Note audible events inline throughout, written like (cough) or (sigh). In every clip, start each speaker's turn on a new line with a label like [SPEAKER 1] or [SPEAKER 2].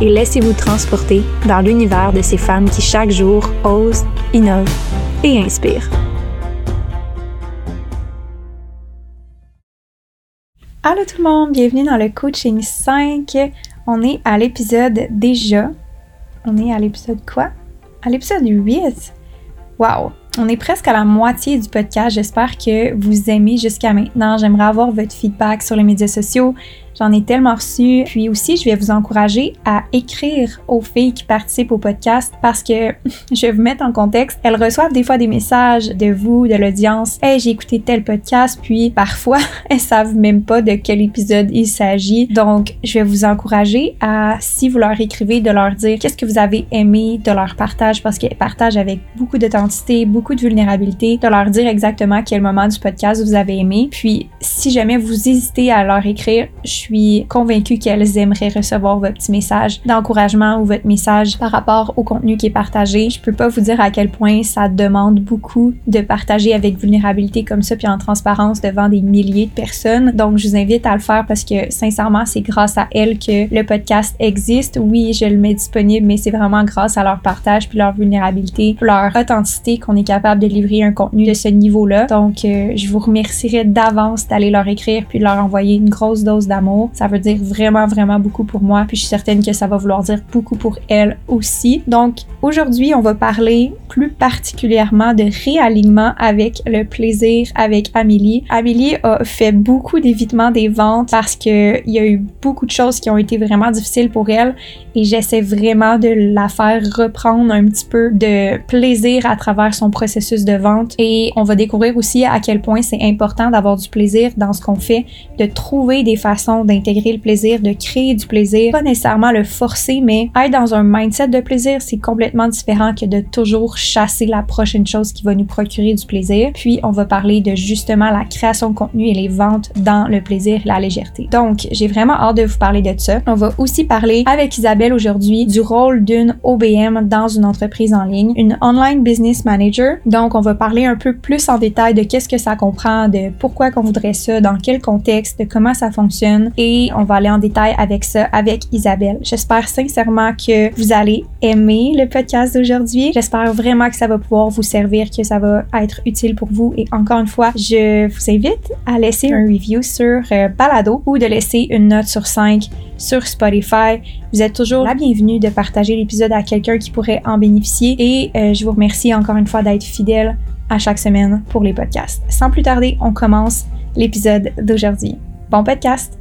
[SPEAKER 1] et laissez-vous transporter dans l'univers de ces femmes qui chaque jour osent, innovent et inspirent. Allô tout le monde, bienvenue dans le coaching 5. On est à l'épisode déjà. On est à l'épisode quoi? À l'épisode 8. Wow! On est presque à la moitié du podcast. J'espère que vous aimez jusqu'à maintenant. J'aimerais avoir votre feedback sur les médias sociaux. J'en ai tellement reçu. Puis aussi, je vais vous encourager à écrire aux filles qui participent au podcast parce que (laughs) je vais vous mettre en contexte. Elles reçoivent des fois des messages de vous, de l'audience. Hey, j'ai écouté tel podcast. Puis parfois, (laughs) elles savent même pas de quel épisode il s'agit. Donc, je vais vous encourager à, si vous leur écrivez, de leur dire qu'est-ce que vous avez aimé de leur partage parce qu'elles partagent avec beaucoup d'authenticité, beaucoup de vulnérabilité, de leur dire exactement quel moment du podcast vous avez aimé. Puis, si jamais vous hésitez à leur écrire, je suis suis convaincue qu'elles aimeraient recevoir votre petit message d'encouragement ou votre message par rapport au contenu qui est partagé. Je peux pas vous dire à quel point ça demande beaucoup de partager avec vulnérabilité comme ça puis en transparence devant des milliers de personnes. Donc je vous invite à le faire parce que sincèrement, c'est grâce à elles que le podcast existe. Oui, je le mets disponible, mais c'est vraiment grâce à leur partage puis leur vulnérabilité, leur authenticité qu'on est capable de livrer un contenu de ce niveau-là. Donc euh, je vous remercierai d'avance d'aller leur écrire puis de leur envoyer une grosse dose d'amour ça veut dire vraiment, vraiment beaucoup pour moi. Puis je suis certaine que ça va vouloir dire beaucoup pour elle aussi. Donc aujourd'hui, on va parler plus particulièrement de réalignement avec le plaisir avec Amélie. Amélie a fait beaucoup d'évitement des ventes parce qu'il y a eu beaucoup de choses qui ont été vraiment difficiles pour elle et j'essaie vraiment de la faire reprendre un petit peu de plaisir à travers son processus de vente et on va découvrir aussi à quel point c'est important d'avoir du plaisir dans ce qu'on fait, de trouver des façons d'intégrer le plaisir, de créer du plaisir, pas nécessairement le forcer, mais être dans un mindset de plaisir, c'est complètement différent que de toujours chasser la prochaine chose qui va nous procurer du plaisir. Puis on va parler de justement la création de contenu et les ventes dans le plaisir la légèreté. Donc, j'ai vraiment hâte de vous parler de ça. On va aussi parler avec Isabelle aujourd'hui du rôle d'une OBM dans une entreprise en ligne, une Online Business Manager. Donc, on va parler un peu plus en détail de qu'est-ce que ça comprend, de pourquoi qu'on voudrait ça, dans quel contexte, de comment ça fonctionne et on va aller en détail avec ça avec Isabelle. J'espère sincèrement que vous allez aimer le podcast d'aujourd'hui. J'espère vraiment que ça va pouvoir vous servir, que ça va être utile pour vous et encore une fois, je vous invite à laisser un review sur euh, Balado ou de laisser une note sur 5 sur Spotify. Vous êtes toujours la bienvenue de partager l'épisode à quelqu'un qui pourrait en bénéficier et euh, je vous remercie encore une fois d'être fidèle à chaque semaine pour les podcasts. Sans plus tarder, on commence l'épisode d'aujourd'hui. Bon podcast!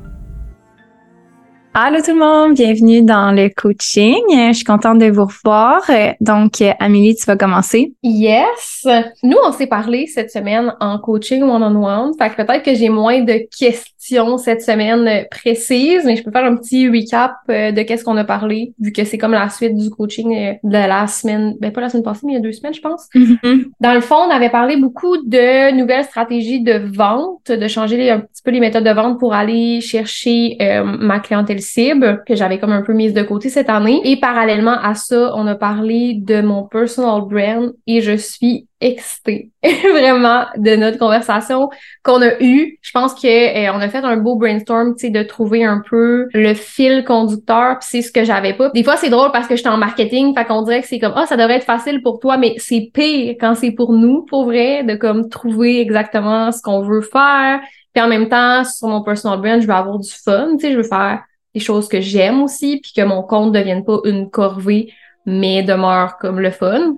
[SPEAKER 1] Allô tout le monde, bienvenue dans le coaching. Je suis contente de vous revoir. Donc, Amélie, tu vas commencer.
[SPEAKER 2] Yes! Nous, on s'est parlé cette semaine en coaching one-on-one. Fait que peut-être que j'ai moins de questions cette semaine précise, mais je peux faire un petit recap euh, de qu'est-ce qu'on a parlé, vu que c'est comme la suite du coaching euh, de la semaine, ben pas la semaine passée, mais il y a deux semaines, je pense. Mm-hmm. Dans le fond, on avait parlé beaucoup de nouvelles stratégies de vente, de changer un petit peu les méthodes de vente pour aller chercher euh, ma clientèle cible, que j'avais comme un peu mise de côté cette année. Et parallèlement à ça, on a parlé de mon personal brand et je suis excitée (laughs) vraiment de notre conversation qu'on a eue. Je pense que euh, on a fait un beau brainstorm, tu sais, de trouver un peu le fil conducteur, puis c'est ce que j'avais pas. Des fois, c'est drôle parce que j'étais en marketing, fait qu'on dirait que c'est comme ah, ça devrait être facile pour toi, mais c'est pire quand c'est pour nous, pour vrai, de comme trouver exactement ce qu'on veut faire. Puis en même temps, sur mon personal brand, je veux avoir du fun, tu sais, je veux faire des choses que j'aime aussi, puis que mon compte devienne pas une corvée, mais demeure comme le fun.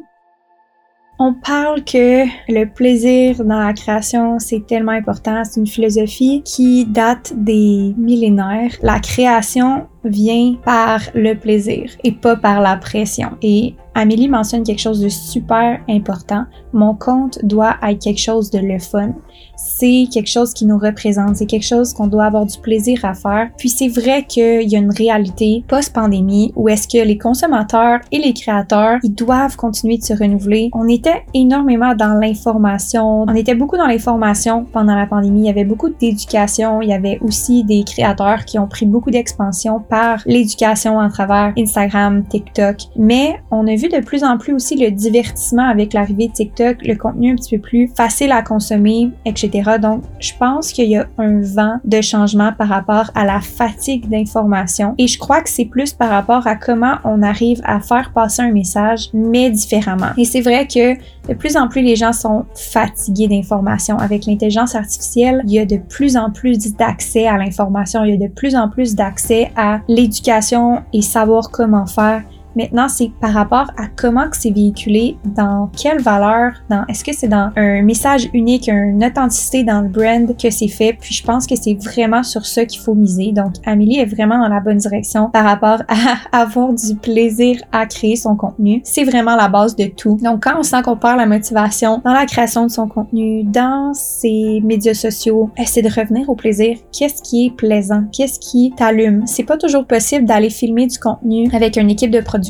[SPEAKER 1] On parle que le plaisir dans la création, c'est tellement important. C'est une philosophie qui date des millénaires. La création vient par le plaisir et pas par la pression. Et Amélie mentionne quelque chose de super important. Mon compte doit être quelque chose de le fun. C'est quelque chose qui nous représente. C'est quelque chose qu'on doit avoir du plaisir à faire. Puis c'est vrai qu'il y a une réalité post-pandémie où est-ce que les consommateurs et les créateurs, ils doivent continuer de se renouveler. On était énormément dans l'information. On était beaucoup dans l'information pendant la pandémie. Il y avait beaucoup d'éducation. Il y avait aussi des créateurs qui ont pris beaucoup d'expansion par l'éducation à travers Instagram, TikTok. Mais on a vu de plus en plus aussi le divertissement avec l'arrivée de TikTok, le contenu un petit peu plus facile à consommer, etc. Donc, je pense qu'il y a un vent de changement par rapport à la fatigue d'information. Et je crois que c'est plus par rapport à comment on arrive à faire passer un message, mais différemment. Et c'est vrai que de plus en plus les gens sont fatigués d'information. Avec l'intelligence artificielle, il y a de plus en plus d'accès à l'information, il y a de plus en plus d'accès à l'éducation et savoir comment faire. Maintenant, c'est par rapport à comment que c'est véhiculé, dans quelle valeur, dans est-ce que c'est dans un message unique, une authenticité dans le brand que c'est fait? Puis je pense que c'est vraiment sur ça qu'il faut miser. Donc Amélie est vraiment dans la bonne direction par rapport à (laughs) avoir du plaisir à créer son contenu. C'est vraiment la base de tout. Donc quand on sent qu'on perd la motivation dans la création de son contenu, dans ses médias sociaux, c'est de revenir au plaisir. Qu'est-ce qui est plaisant? Qu'est-ce qui t'allume? C'est pas toujours possible d'aller filmer du contenu avec une équipe de production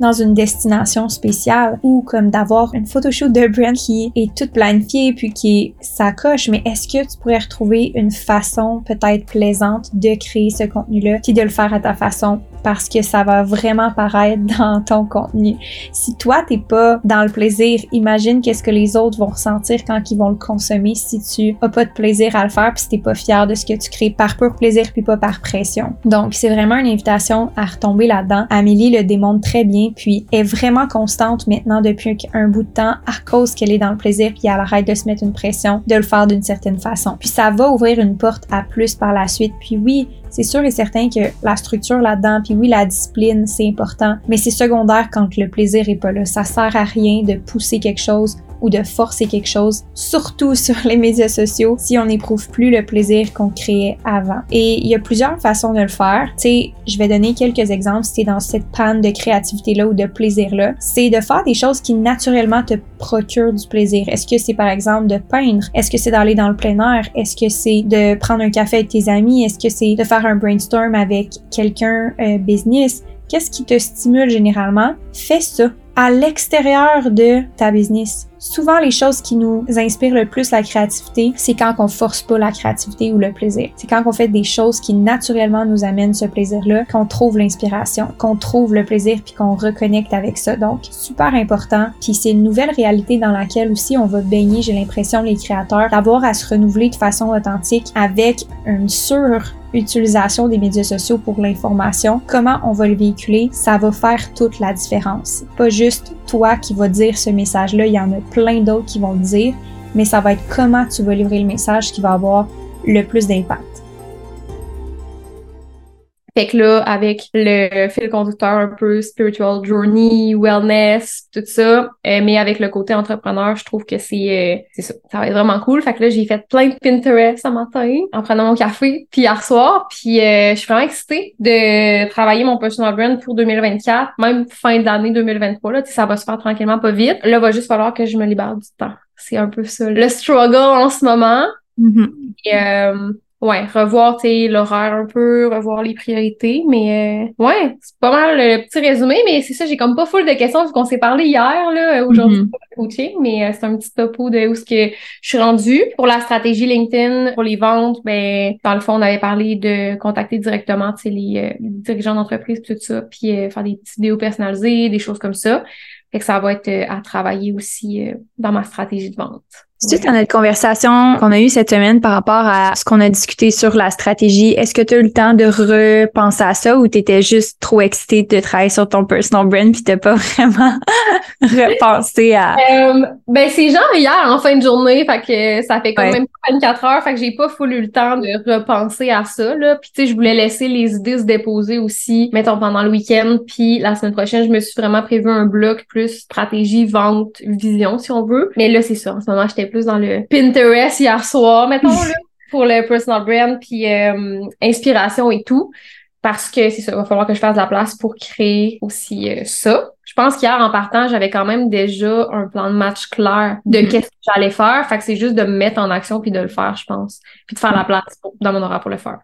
[SPEAKER 1] dans une destination spéciale ou comme d'avoir une photoshoot de brand qui est toute planifiée puis qui est sa coche, mais est-ce que tu pourrais retrouver une façon peut-être plaisante de créer ce contenu-là puis de le faire à ta façon parce que ça va vraiment paraître (laughs) dans ton contenu. Si toi t'es pas dans le plaisir, imagine qu'est-ce que les autres vont ressentir quand ils vont le consommer si tu as pas de plaisir à le faire puis si t'es pas fier de ce que tu crées par pur plaisir puis pas par pression. Donc c'est vraiment une invitation à retomber là-dedans. Amélie le démontre très bien puis est vraiment constante maintenant depuis un bout de temps à cause qu'elle est dans le plaisir puis elle arrête de se mettre une pression de le faire d'une certaine façon. Puis ça va ouvrir une porte à plus par la suite. Puis oui, c'est sûr et certain que la structure là-dedans, puis oui, la discipline, c'est important, mais c'est secondaire quand le plaisir est pas là. Ça sert à rien de pousser quelque chose ou de forcer quelque chose, surtout (laughs) sur les médias sociaux, si on n'éprouve plus le plaisir qu'on créait avant. Et il y a plusieurs façons de le faire. Tu sais, je vais donner quelques exemples si dans cette panne de créativité-là ou de plaisir-là. C'est de faire des choses qui naturellement te procurent du plaisir. Est-ce que c'est par exemple de peindre? Est-ce que c'est d'aller dans le plein air? Est-ce que c'est de prendre un café avec tes amis? Est-ce que c'est de faire un brainstorm avec quelqu'un euh, business? Qu'est-ce qui te stimule généralement? Fais ça à l'extérieur de ta business. Souvent, les choses qui nous inspirent le plus la créativité, c'est quand on force pas la créativité ou le plaisir. C'est quand on fait des choses qui naturellement nous amènent ce plaisir-là, qu'on trouve l'inspiration, qu'on trouve le plaisir puis qu'on reconnecte avec ça. Donc, super important. Puis c'est une nouvelle réalité dans laquelle aussi on va baigner, j'ai l'impression, les créateurs, d'avoir à se renouveler de façon authentique avec une sur utilisation des médias sociaux pour l'information, comment on va le véhiculer, ça va faire toute la différence. Pas juste toi qui vas dire ce message-là, il y en a plein d'autres qui vont le dire, mais ça va être comment tu vas livrer le message qui va avoir le plus d'impact.
[SPEAKER 2] Fait que là, avec le fil conducteur un peu spiritual journey, wellness, tout ça, euh, mais avec le côté entrepreneur, je trouve que c'est euh, c'est ça. Ça va être vraiment cool. Fait que là, j'ai fait plein de Pinterest ce matin en prenant mon café, puis hier soir, puis euh, je suis vraiment excitée de travailler mon personal brand pour 2024, même fin d'année 2023. Là, ça va se faire tranquillement, pas vite. Là, va juste falloir que je me libère du temps. C'est un peu ça. Le struggle en ce moment.
[SPEAKER 1] Mm-hmm.
[SPEAKER 2] Et, ouais, revoir l'horaire un peu, revoir les priorités. Mais euh, ouais, c'est pas mal le petit résumé, mais c'est ça, j'ai comme pas full de questions vu qu'on s'est parlé hier, là, aujourd'hui
[SPEAKER 1] Mhm.
[SPEAKER 2] pour le coaching, mais euh, c'est un petit topo de où ce que je suis rendue. Pour la stratégie LinkedIn, pour les ventes, ben dans le fond, on avait parlé de contacter directement les, euh, les dirigeants d'entreprise tout ça, puis euh, faire des petites vidéos personnalisées, des choses comme ça. Fait que ça va être euh, à travailler aussi euh, dans ma stratégie de vente.
[SPEAKER 1] Suite à notre conversation qu'on a eue cette semaine par rapport à ce qu'on a discuté sur la stratégie, est-ce que tu as eu le temps de repenser à ça ou tu étais juste trop excitée de travailler sur ton personal brand puis t'as pas (laughs) vraiment repensé à...
[SPEAKER 2] Euh, ben c'est genre hier en fin de journée, fait que ça fait quand
[SPEAKER 1] Ouais.
[SPEAKER 2] même 24 heures, fait que j'ai pas full eu le temps de repenser à ça, là. Puis, tu sais, je voulais laisser les idées se déposer aussi, mettons, pendant le week-end. Puis, la semaine prochaine, je me suis vraiment prévu un bloc plus stratégie, vente, vision, si on veut. Mais là, c'est ça. En ce moment, j'étais plus dans le Pinterest hier soir, mettons, là, (laughs) pour le personal brand, puis euh, inspiration et tout. Parce que c'est ça, il va falloir que je fasse de la place pour créer aussi euh, ça. Je pense qu'hier, en partant, j'avais quand même déjà un plan de match clair de
[SPEAKER 1] Mhm.
[SPEAKER 2] qu'est-ce que j'allais faire. Fait que c'est juste de me mettre en action puis de le faire, je pense. Puis de faire la place pour- dans mon horaire pour le faire.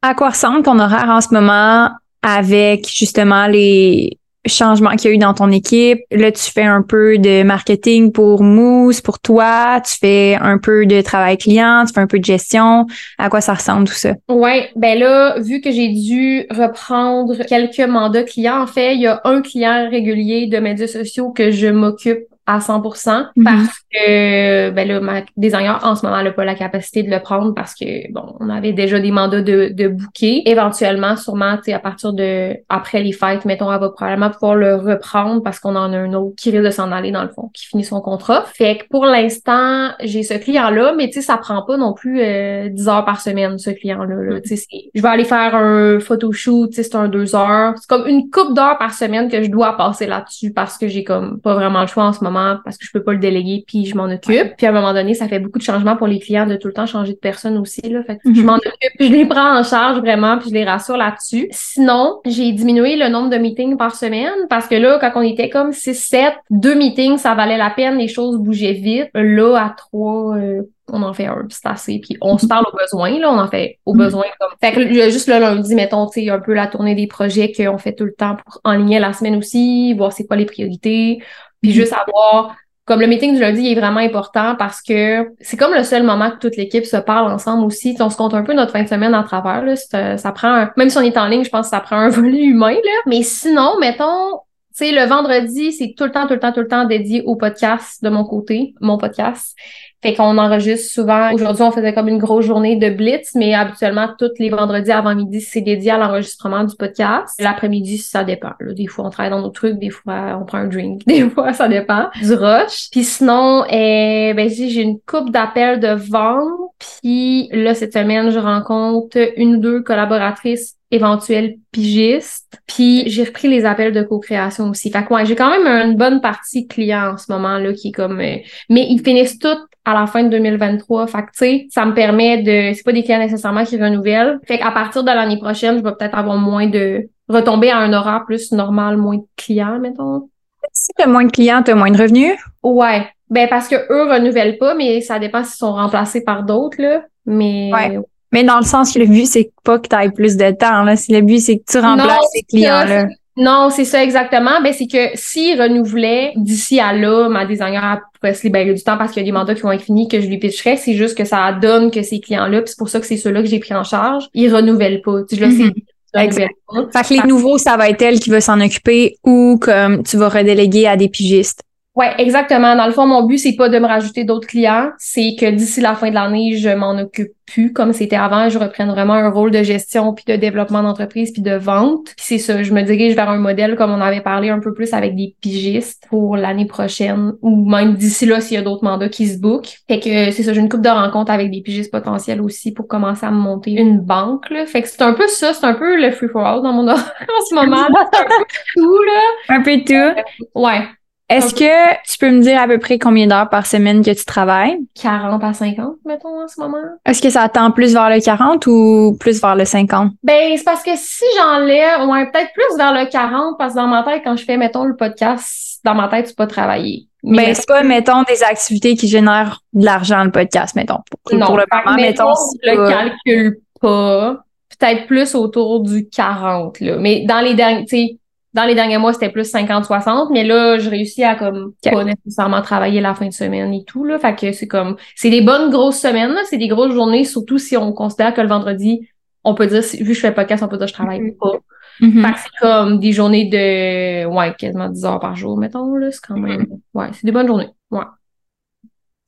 [SPEAKER 1] À quoi ressemble ton horaire en ce moment avec justement les changements qu'il y a eu dans ton équipe? Là, tu fais un peu de marketing pour Mousse, pour toi, tu fais un peu de travail client, tu fais un peu de gestion. À quoi ça ressemble tout ça?
[SPEAKER 2] Ouais, ben là, vu que j'ai dû reprendre quelques mandats clients, en fait, il y a un client régulier de médias sociaux que je m'occupe à 100%
[SPEAKER 1] Mhm.
[SPEAKER 2] parce que ben là ma designer en ce moment n'a pas la capacité de le prendre parce que bon on avait déjà des mandats de de booker éventuellement sûrement tu à partir de après les fêtes mettons elle va probablement pouvoir le reprendre parce qu'on en a un autre qui risque de s'en aller dans le fond qui finit son contrat. Fait que pour l'instant j'ai ce client là mais tu sais ça prend pas non plus euh, 10 heures par semaine ce client là, là. tu sais je vais aller faire un photoshoot tu sais c'est un deux heures. C'est comme une coupe d'heures par semaine que je dois passer là-dessus parce que j'ai comme pas vraiment le choix en ce moment parce que je peux pas le déléguer puis je m'en occupe. Puis à un moment donné, ça fait beaucoup de changements pour les clients de tout le temps changer de personne aussi là. Fait que
[SPEAKER 1] Mhm.
[SPEAKER 2] je m'en occupe, puis je les prends en charge vraiment, puis je les rassure là-dessus. Sinon, j'ai diminué le nombre de meetings par semaine parce que là, quand on était comme 6 7, deux meetings, ça valait la peine, les choses bougeaient vite. Là à trois euh, on en fait un, c'est assez. Puis on se parle au besoin, là, on en fait au
[SPEAKER 1] Mhm.
[SPEAKER 2] besoin. Comme... Fait que juste le lundi, mettons, tu sais, un peu la tournée des projets qu'on fait tout le temps pour enligner la semaine aussi, voir c'est quoi les priorités, puis
[SPEAKER 1] Mhm.
[SPEAKER 2] juste avoir comme le meeting du lundi il est vraiment important parce que c'est comme le seul moment que toute l'équipe se parle ensemble aussi. On se compte un peu notre fin de semaine à travers. Là. Ça, ça prend un- Même si on est en ligne, je pense que ça prend un (laughs) volet humain. Là. Mais sinon, mettons, tu sais, le vendredi, c'est tout le temps, tout le temps, tout le temps dédié au podcast de mon côté, mon podcast. Fait qu'on enregistre souvent. Aujourd'hui, on faisait comme une grosse journée de blitz, mais habituellement, tous les vendredis avant midi, c'est dédié à l'enregistrement du podcast. L'après-midi, ça dépend. là. Des fois, on travaille dans nos trucs, des fois, on prend un drink, (laughs) des fois, ça dépend du rush. Puis sinon, euh, ben, j'ai j'ai une coupe d'appels de vente. Puis là, cette semaine, je rencontre une ou deux collaboratrices éventuelles pigistes. Puis j'ai repris les appels de co-création aussi. Fait que ouais, j'ai quand même une bonne partie client en ce moment là qui est comme euh, mais ils finissent toutes à la fin de 2023. Fait que tu sais, ça me permet de c'est pas des clients nécessairement qui renouvellent. Fait qu'à partir de l'année prochaine, je vais peut-être avoir moins de retomber à un horaire plus normal, moins de clients mettons.
[SPEAKER 1] Si tu as moins de clients, tu as moins de revenus?
[SPEAKER 2] Ouais. Ben parce que eux renouvellent pas mais ça dépend s'ils sont remplacés par d'autres là. Mais
[SPEAKER 1] Ouais. Mais dans le sens que le but, c'est pas que tu aies plus de temps. Là. Si le but, c'est que tu remplaces
[SPEAKER 2] Non,
[SPEAKER 1] tes clients.
[SPEAKER 2] ça,
[SPEAKER 1] Là.
[SPEAKER 2] Non, c'est ça exactement. Ben, c'est que s'ils renouvelaient d'ici à là, ma designer pourrait se libérer du temps parce qu'il y a des mandats qui vont être finis que je lui pitcherais. C'est juste que ça donne que ces clients-là, puis c'est pour ça que c'est ceux-là que j'ai pris en charge, ils renouvellent pas. Tu je le sais, ils renouvellent pas.
[SPEAKER 1] Fait que les nouveaux, ça va être elle qui va s'en occuper ou comme tu vas redéléguer à des pigistes.
[SPEAKER 2] Ouais, exactement. Dans le fond, mon but, c'est pas de me rajouter d'autres clients. C'est que d'ici la fin de l'année, je m'en occupe plus comme c'était avant. Je reprenne vraiment un rôle de gestion, puis de développement d'entreprise, puis de vente. Puis c'est ça, je me dirige vers un modèle comme on avait parlé un peu plus avec des pigistes pour l'année prochaine, ou même d'ici là, s'il y a d'autres mandats qui se bookent. Fait que c'est ça, j'ai une coupe de rencontres avec des pigistes potentiels aussi pour commencer à me monter une banque. Là. Fait que c'est un peu ça, c'est un peu le free for all dans mon (laughs) en ce moment. C'est un peu tout, là.
[SPEAKER 1] Un peu tout.
[SPEAKER 2] Ouais.
[SPEAKER 1] Est-ce que tu peux me dire à peu près combien d'heures par semaine que tu travailles?
[SPEAKER 2] 40 à 50, mettons, en ce moment.
[SPEAKER 1] Est-ce que ça tend plus vers le 40 ou plus vers le 50?
[SPEAKER 2] Ben, c'est parce que si j'enlève, ouais, peut-être plus vers le 40, parce que dans ma tête, quand je fais, mettons, le podcast, dans ma tête, c'est pas travailler. Mais
[SPEAKER 1] Ben, c'est pas, mettons, des activités qui génèrent de l'argent, le podcast, mettons. Pour,
[SPEAKER 2] non,
[SPEAKER 1] pour le moment, mettons. si
[SPEAKER 2] je le
[SPEAKER 1] pas-
[SPEAKER 2] calcule pas. Peut-être plus autour du 40, là. Mais dans les derniers, tu sais, dans les derniers mois, c'était plus 50-60, mais là, je réussis à comme pas nécessairement travailler la fin de semaine et tout, là. Fait que c'est comme, c'est des bonnes grosses semaines. C'est des grosses journées, surtout si on considère que le vendredi, on peut dire, vu que je fais podcast, on peut dire que je travaille
[SPEAKER 1] Mhm.
[SPEAKER 2] pas.
[SPEAKER 1] Mhm.
[SPEAKER 2] Fait que c'est comme des journées de, ouais, quasiment 10 heures par jour, mettons, là. C'est quand même, ouais, c'est des bonnes journées. Ouais.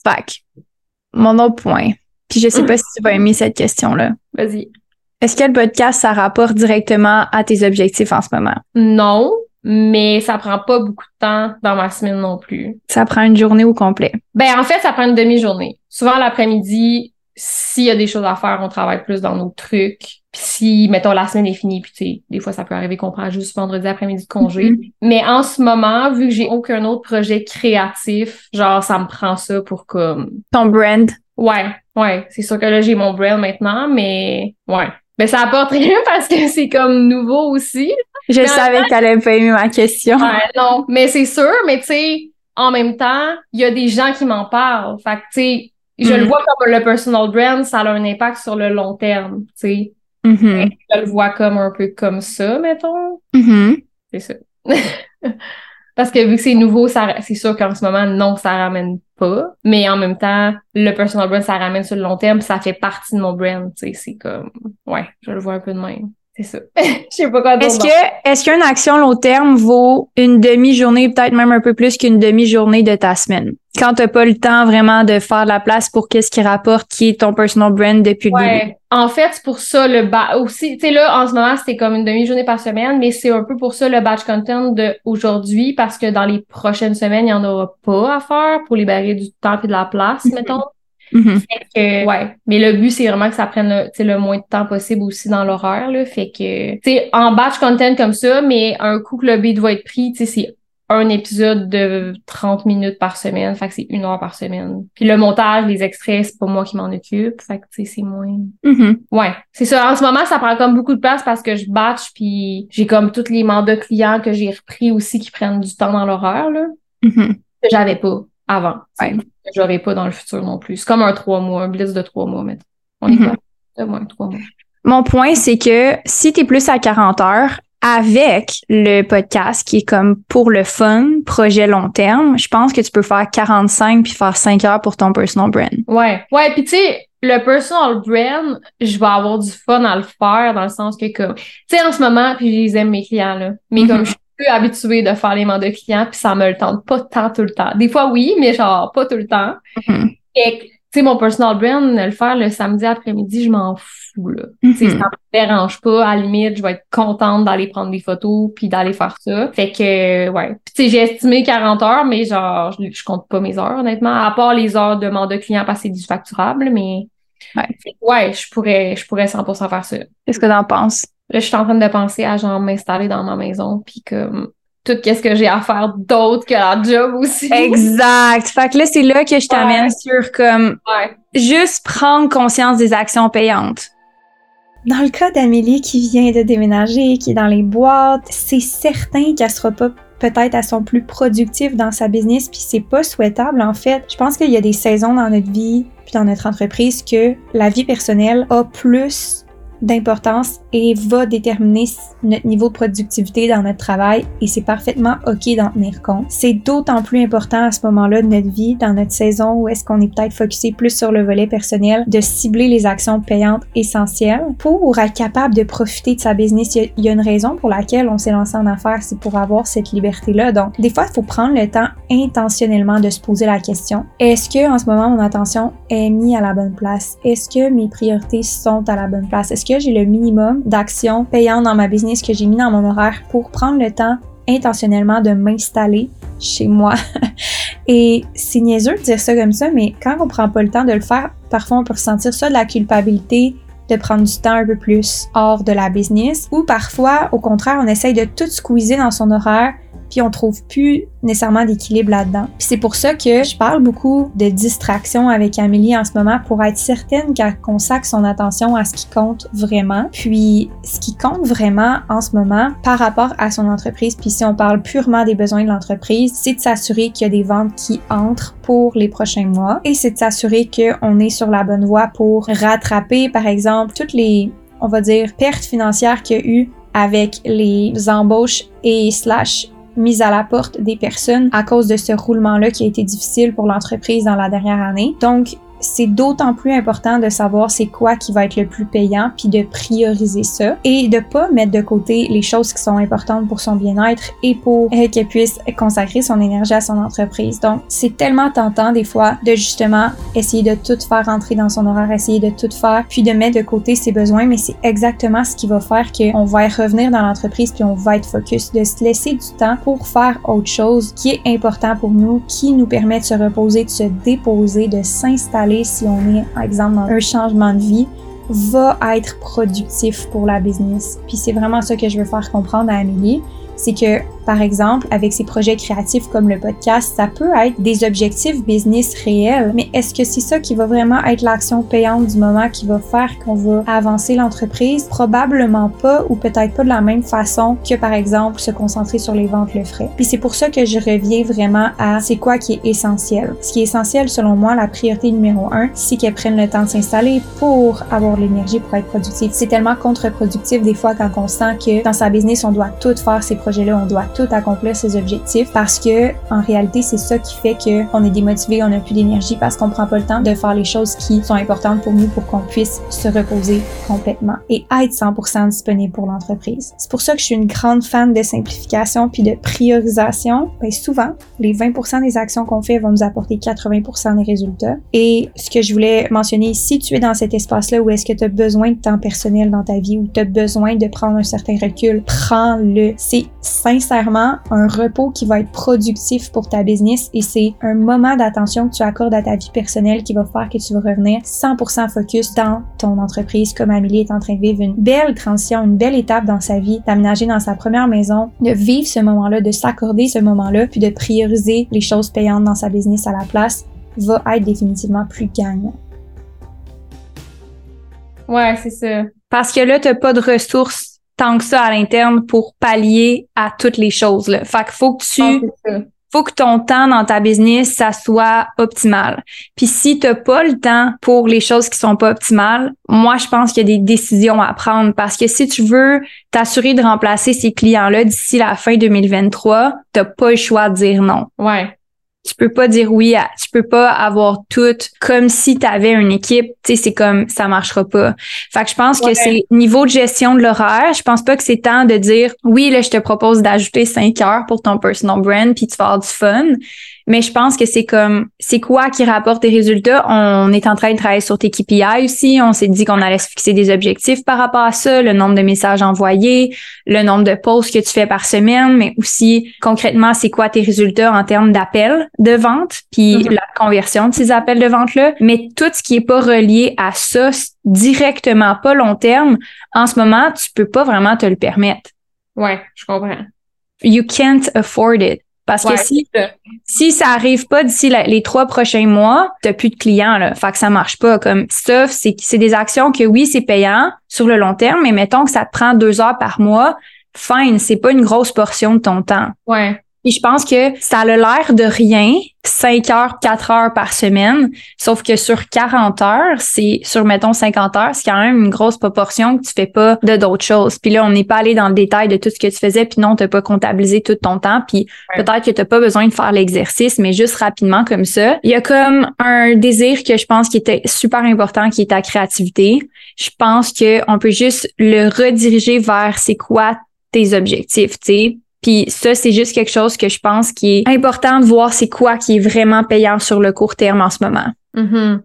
[SPEAKER 1] Fait que, mon autre point, puis je sais pas si tu vas aimer cette question-là.
[SPEAKER 2] Vas-y.
[SPEAKER 1] Est-ce que le podcast, ça rapporte directement à tes objectifs en ce moment?
[SPEAKER 2] Non, mais ça prend pas beaucoup de temps dans ma semaine non plus.
[SPEAKER 1] Ça prend une journée au complet.
[SPEAKER 2] Ben, en fait, ça prend une demi-journée. Souvent, l'après-midi, s'il y a des choses à faire, on travaille plus dans nos trucs. Puis si, mettons, la semaine est finie, puis tu sais, des fois, ça peut arriver qu'on prend juste vendredi après-midi de congé.
[SPEAKER 1] Mhm.
[SPEAKER 2] Mais en ce moment, vu que j'ai aucun autre projet créatif, genre, ça me prend ça pour comme...
[SPEAKER 1] Ton brand.
[SPEAKER 2] Ouais, ouais. C'est sûr que là, j'ai mon brand maintenant, mais ouais. Mais ça apporte rien (laughs) parce que c'est comme nouveau aussi.
[SPEAKER 1] Je
[SPEAKER 2] Mais
[SPEAKER 1] savais que t'allais pas aimer ma question.
[SPEAKER 2] Ouais, non, mais c'est sûr, mais tu sais, en même temps, il y a des gens qui m'en parlent. Fait que, tu sais, je le
[SPEAKER 1] Mhm.
[SPEAKER 2] vois comme le personal brand, ça a un impact sur le long terme, tu sais.
[SPEAKER 1] Mhm.
[SPEAKER 2] Je le vois comme un peu comme ça, mettons.
[SPEAKER 1] Mhm.
[SPEAKER 2] C'est ça. (laughs) Parce que vu que c'est nouveau, c'est sûr qu'en ce moment, non, ça ramène pas. Mais en même temps, le personal brand, ça ramène sur le long terme, ça fait partie de mon brand. C'est comme, ouais, je le vois un peu de même. C'est ça. (laughs) Je sais pas quoi dire.
[SPEAKER 1] Est-ce que est-ce qu'une action long terme vaut une demi-journée, peut-être même un peu plus qu'une demi-journée de ta semaine? Quand t'as pas le temps vraiment de faire la place pour qu'est-ce qui rapporte, qui est ton personal brand depuis le début?
[SPEAKER 2] Ouais. En fait, c'est pour ça le ba aussi. Tu sais, là, en ce moment, c'était comme une demi-journée par semaine, mais c'est un peu pour ça le batch content de aujourd'hui, parce que dans les prochaines semaines, il y en aura pas à faire pour libérer du temps et de la place,
[SPEAKER 1] Mhm. Mhm.
[SPEAKER 2] Fait que, ouais. Mais le but, c'est vraiment que ça prenne le, le moins de temps possible aussi dans l'horaire, là. Fait que, tu sais, en batch content comme ça, mais un coup que le beat va être pris, tu sais, c'est un épisode de 30 minutes par semaine. Fait que c'est une heure par semaine. Puis le montage, les extraits, c'est pas moi qui m'en occupe. Fait que, tu sais, c'est moins...
[SPEAKER 1] Mhm.
[SPEAKER 2] Ouais, c'est ça. En ce moment, ça prend comme beaucoup de place parce que je batch puis j'ai comme tous les mandats clients que j'ai repris aussi qui prennent du temps dans l'horaire, là,
[SPEAKER 1] Mhm.
[SPEAKER 2] que j'avais pas avant.
[SPEAKER 1] Ouais.
[SPEAKER 2] Que j'aurai pas dans le futur non plus. C'est comme un trois mois, un blitz de trois mois, mettons. On est
[SPEAKER 1] Mhm.
[SPEAKER 2] quoi? De moins trois mois.
[SPEAKER 1] Mon point, c'est que si tu es plus à 40 heures, avec le podcast qui est comme pour le fun, projet long terme, je pense que tu peux faire 45 puis faire 5 heures pour ton personal brand.
[SPEAKER 2] Ouais. Ouais, puis tu sais, le personal brand, je vais avoir du fun à le faire dans le sens que comme, tu sais, en ce moment, puis je les aime mes clients, là. Mais
[SPEAKER 1] Mhm.
[SPEAKER 2] comme je suis plus habituée de faire les mandats clients, puis ça me le tente pas tant tout le temps. Des fois, oui, mais genre pas tout le temps.
[SPEAKER 1] Mhm.
[SPEAKER 2] Fait que, tu sais, mon personal brand, le faire le samedi après-midi, je m'en fous, là.
[SPEAKER 1] Mhm.
[SPEAKER 2] ça me dérange pas. À la limite, je vais être contente d'aller prendre des photos puis d'aller faire ça. Fait que, ouais. Puis, tu sais, j'ai estimé 40 heures, mais genre, je, je compte pas mes heures, honnêtement. À part les heures de mandat client parce que c'est du facturable, mais.
[SPEAKER 1] Ouais.
[SPEAKER 2] Ouais, je pourrais, je pourrais 100% faire ça.
[SPEAKER 1] Qu'est-ce que t'en penses?
[SPEAKER 2] Là, je suis en train de penser à, genre, m'installer dans ma maison puis comme, tout qu'est-ce que j'ai à faire d'autre que la job aussi.
[SPEAKER 1] Exact. Fait que là, c'est là que je t'amène
[SPEAKER 2] Ouais.
[SPEAKER 1] sur comme
[SPEAKER 2] Ouais.
[SPEAKER 1] juste prendre conscience des actions payantes. Dans le cas d'Amélie qui vient de déménager, qui est dans les boîtes, c'est certain qu'elle sera pas peut-être à son plus productif dans sa business, puis c'est pas souhaitable en fait. Je pense qu'il y a des saisons dans notre vie, puis dans notre entreprise, que la vie personnelle a plus d'importance et va déterminer notre niveau de productivité dans notre travail et c'est parfaitement ok d'en tenir compte. C'est d'autant plus important à ce moment-là de notre vie, dans notre saison où est-ce qu'on est peut-être focusé plus sur le volet personnel, de cibler les actions payantes essentielles pour être capable de profiter de sa business. Il y a, une raison pour laquelle on s'est lancé en affaires, c'est pour avoir cette liberté-là. Donc, des fois, il faut prendre le temps intentionnellement de se poser la question. Est-ce que en ce moment mon attention est mise à la bonne place? Est-ce que mes priorités sont à la bonne place? J'ai le minimum d'actions payantes dans ma business que j'ai mis dans mon horaire pour prendre le temps intentionnellement de m'installer chez moi. (laughs) Et c'est niaiseux de dire ça comme ça, mais quand on prend pas le temps de le faire, parfois on peut ressentir ça de la culpabilité de prendre du temps un peu plus hors de la business, ou parfois, au contraire, on essaye de tout squeezer dans son horaire, puis on trouve plus nécessairement d'équilibre là-dedans. Puis c'est pour ça que je parle beaucoup de distraction avec Amélie en ce moment pour être certaine qu'elle consacre son attention à ce qui compte vraiment. Puis ce qui compte vraiment en ce moment par rapport à son entreprise, puis si on parle purement des besoins de l'entreprise, c'est de s'assurer qu'il y a des ventes qui entrent pour les prochains mois et c'est de s'assurer qu'on est sur la bonne voie pour rattraper par exemple toutes les on va dire pertes financières qu'il y a eu avec les embauches et slash mise à la porte des personnes à cause de ce roulement-là qui a été difficile pour l'entreprise dans la dernière année. Donc, c'est d'autant plus important de savoir c'est quoi qui va être le plus payant puis de prioriser ça et de pas mettre de côté les choses qui sont importantes pour son bien-être et pour euh, qu'elle puisse consacrer son énergie à son entreprise. Donc, c'est tellement tentant des fois de justement essayer de tout faire rentrer dans son horaire, essayer de tout faire puis de mettre de côté ses besoins, mais c'est exactement ce qui va faire qu'on va y revenir dans l'entreprise puis on va être focus, de se laisser du temps pour faire autre chose qui est important pour nous, qui nous permet de se reposer, de se déposer, de s'installer si on est, par exemple, dans un changement de vie, va être productif pour la business. Puis c'est vraiment ça que je veux faire comprendre à Amélie, c'est que par exemple, avec ces projets créatifs comme le podcast, ça peut être des objectifs business réels, mais est-ce que c'est ça qui va vraiment être l'action payante du moment qui va faire qu'on va avancer l'entreprise? Probablement pas, ou peut-être pas de la même façon que par exemple se concentrer sur les ventes le frais. Puis c'est pour ça que je reviens vraiment à c'est quoi qui est essentiel. Ce qui est essentiel selon moi, la priorité numéro un, c'est qu'elle prenne le temps de s'installer pour avoir l'énergie pour être productive. C'est tellement contre-productif des fois quand on sent que dans sa business, on doit tout faire ces projets-là, on doit tout accomplir ses objectifs parce que en réalité c'est ça qui fait que on est démotivé, on n'a plus d'énergie parce qu'on prend pas le temps de faire les choses qui sont importantes pour nous pour qu'on puisse se reposer complètement et être 100% disponible pour l'entreprise. C'est pour ça que je suis une grande fan de simplification puis de priorisation. Ben souvent, les 20% des actions qu'on fait vont nous apporter 80% des résultats. Et ce que je voulais mentionner, si tu es dans cet espace-là où est-ce que tu as besoin de temps personnel dans ta vie, où tu as besoin de prendre un certain recul, prends-le. C'est sincèrement un repos qui va être productif pour ta business et c'est un moment d'attention que tu accordes à ta vie personnelle qui va faire que tu vas revenir 100% focus dans ton entreprise comme Amélie est en train de vivre une belle transition, une belle étape dans sa vie, d'aménager dans sa première maison, de vivre ce moment-là, de s'accorder ce moment-là, puis de prioriser les choses payantes dans sa business à la place va être définitivement plus gagnant.
[SPEAKER 2] Ouais, c'est ça.
[SPEAKER 3] Parce que là, t'as pas de ressources tant que ça à l'interne pour pallier à toutes les choses. Là. Fait qu'il faut que tu faut que ton temps dans ta business, ça soit optimal. Puis si tu pas le temps pour les choses qui sont pas optimales, moi, je pense qu'il y a des décisions à prendre parce que si tu veux t'assurer de remplacer ces clients-là d'ici la fin 2023, t'as pas le choix de dire non.
[SPEAKER 2] Ouais
[SPEAKER 3] tu peux pas dire oui, tu peux pas avoir tout comme si tu avais une équipe, tu sais c'est comme ça marchera pas. Fait que je pense que c'est niveau de gestion de l'horaire, je pense pas que c'est temps de dire oui là je te propose d'ajouter 5 heures pour ton personal brand puis tu vas avoir du fun, mais je pense que c'est comme, c'est quoi qui rapporte des résultats? On est en train de travailler sur tes KPI aussi. On s'est dit qu'on allait se fixer des objectifs par rapport à ça, le nombre de messages envoyés, le nombre de posts que tu fais par semaine, mais aussi concrètement, c'est quoi tes résultats en termes d'appels de vente, puis mm-hmm. la conversion de ces appels de vente-là. Mais tout ce qui est pas relié à ça directement, pas long terme, en ce moment, tu peux pas vraiment te le permettre.
[SPEAKER 2] Ouais, je comprends.
[SPEAKER 3] You can't afford it. Parce que si, si ça arrive pas d'ici les trois prochains mois, t'as plus de clients, là. Fait que ça marche pas. Comme c'est, c'est des actions que oui, c'est payant sur le long terme, mais mettons que ça te prend deux heures par mois. Fine, c'est pas une grosse portion de ton temps.
[SPEAKER 2] Ouais.
[SPEAKER 3] Et je pense que ça a l'air de rien, 5 heures, 4 heures par semaine, sauf que sur 40 heures, c'est sur, mettons, 50 heures, c'est quand même une grosse proportion que tu fais pas de d'autres choses. Puis là, on n'est pas allé dans le détail de tout ce que tu faisais, puis non, t'as pas comptabilisé tout ton temps, puis peut-être que t'as pas besoin de faire l'exercice, mais juste rapidement comme ça. Il y a comme un désir que je pense qui était super important, qui est ta créativité. Je pense que on peut juste le rediriger vers c'est quoi tes objectifs, tu sais puis ça, c'est juste quelque chose que je pense qui est important de voir c'est quoi qui est vraiment payant sur le court terme en ce moment.
[SPEAKER 2] Mm-hmm.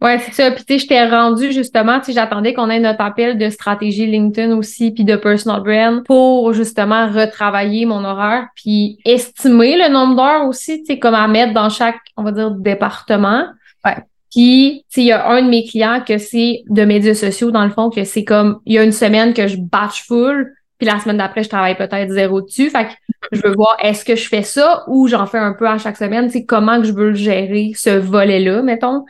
[SPEAKER 2] Ouais, c'est ça. Puis tu sais, je t'ai rendu justement, tu sais, j'attendais qu'on ait notre appel de stratégie LinkedIn aussi, puis de personal brand pour justement retravailler mon horaire, puis estimer le nombre d'heures aussi, tu sais, comme à mettre dans chaque, on va dire, département.
[SPEAKER 3] Ouais.
[SPEAKER 2] Puis, tu sais, il y a un de mes clients que c'est de médias sociaux, dans le fond, que c'est comme, il y a une semaine que je batch full, puis la semaine d'après, je travaille peut-être zéro dessus. Fait que je veux voir est-ce que je fais ça ou j'en fais un peu à chaque semaine? C'est comment que je veux le gérer, ce volet-là, mettons?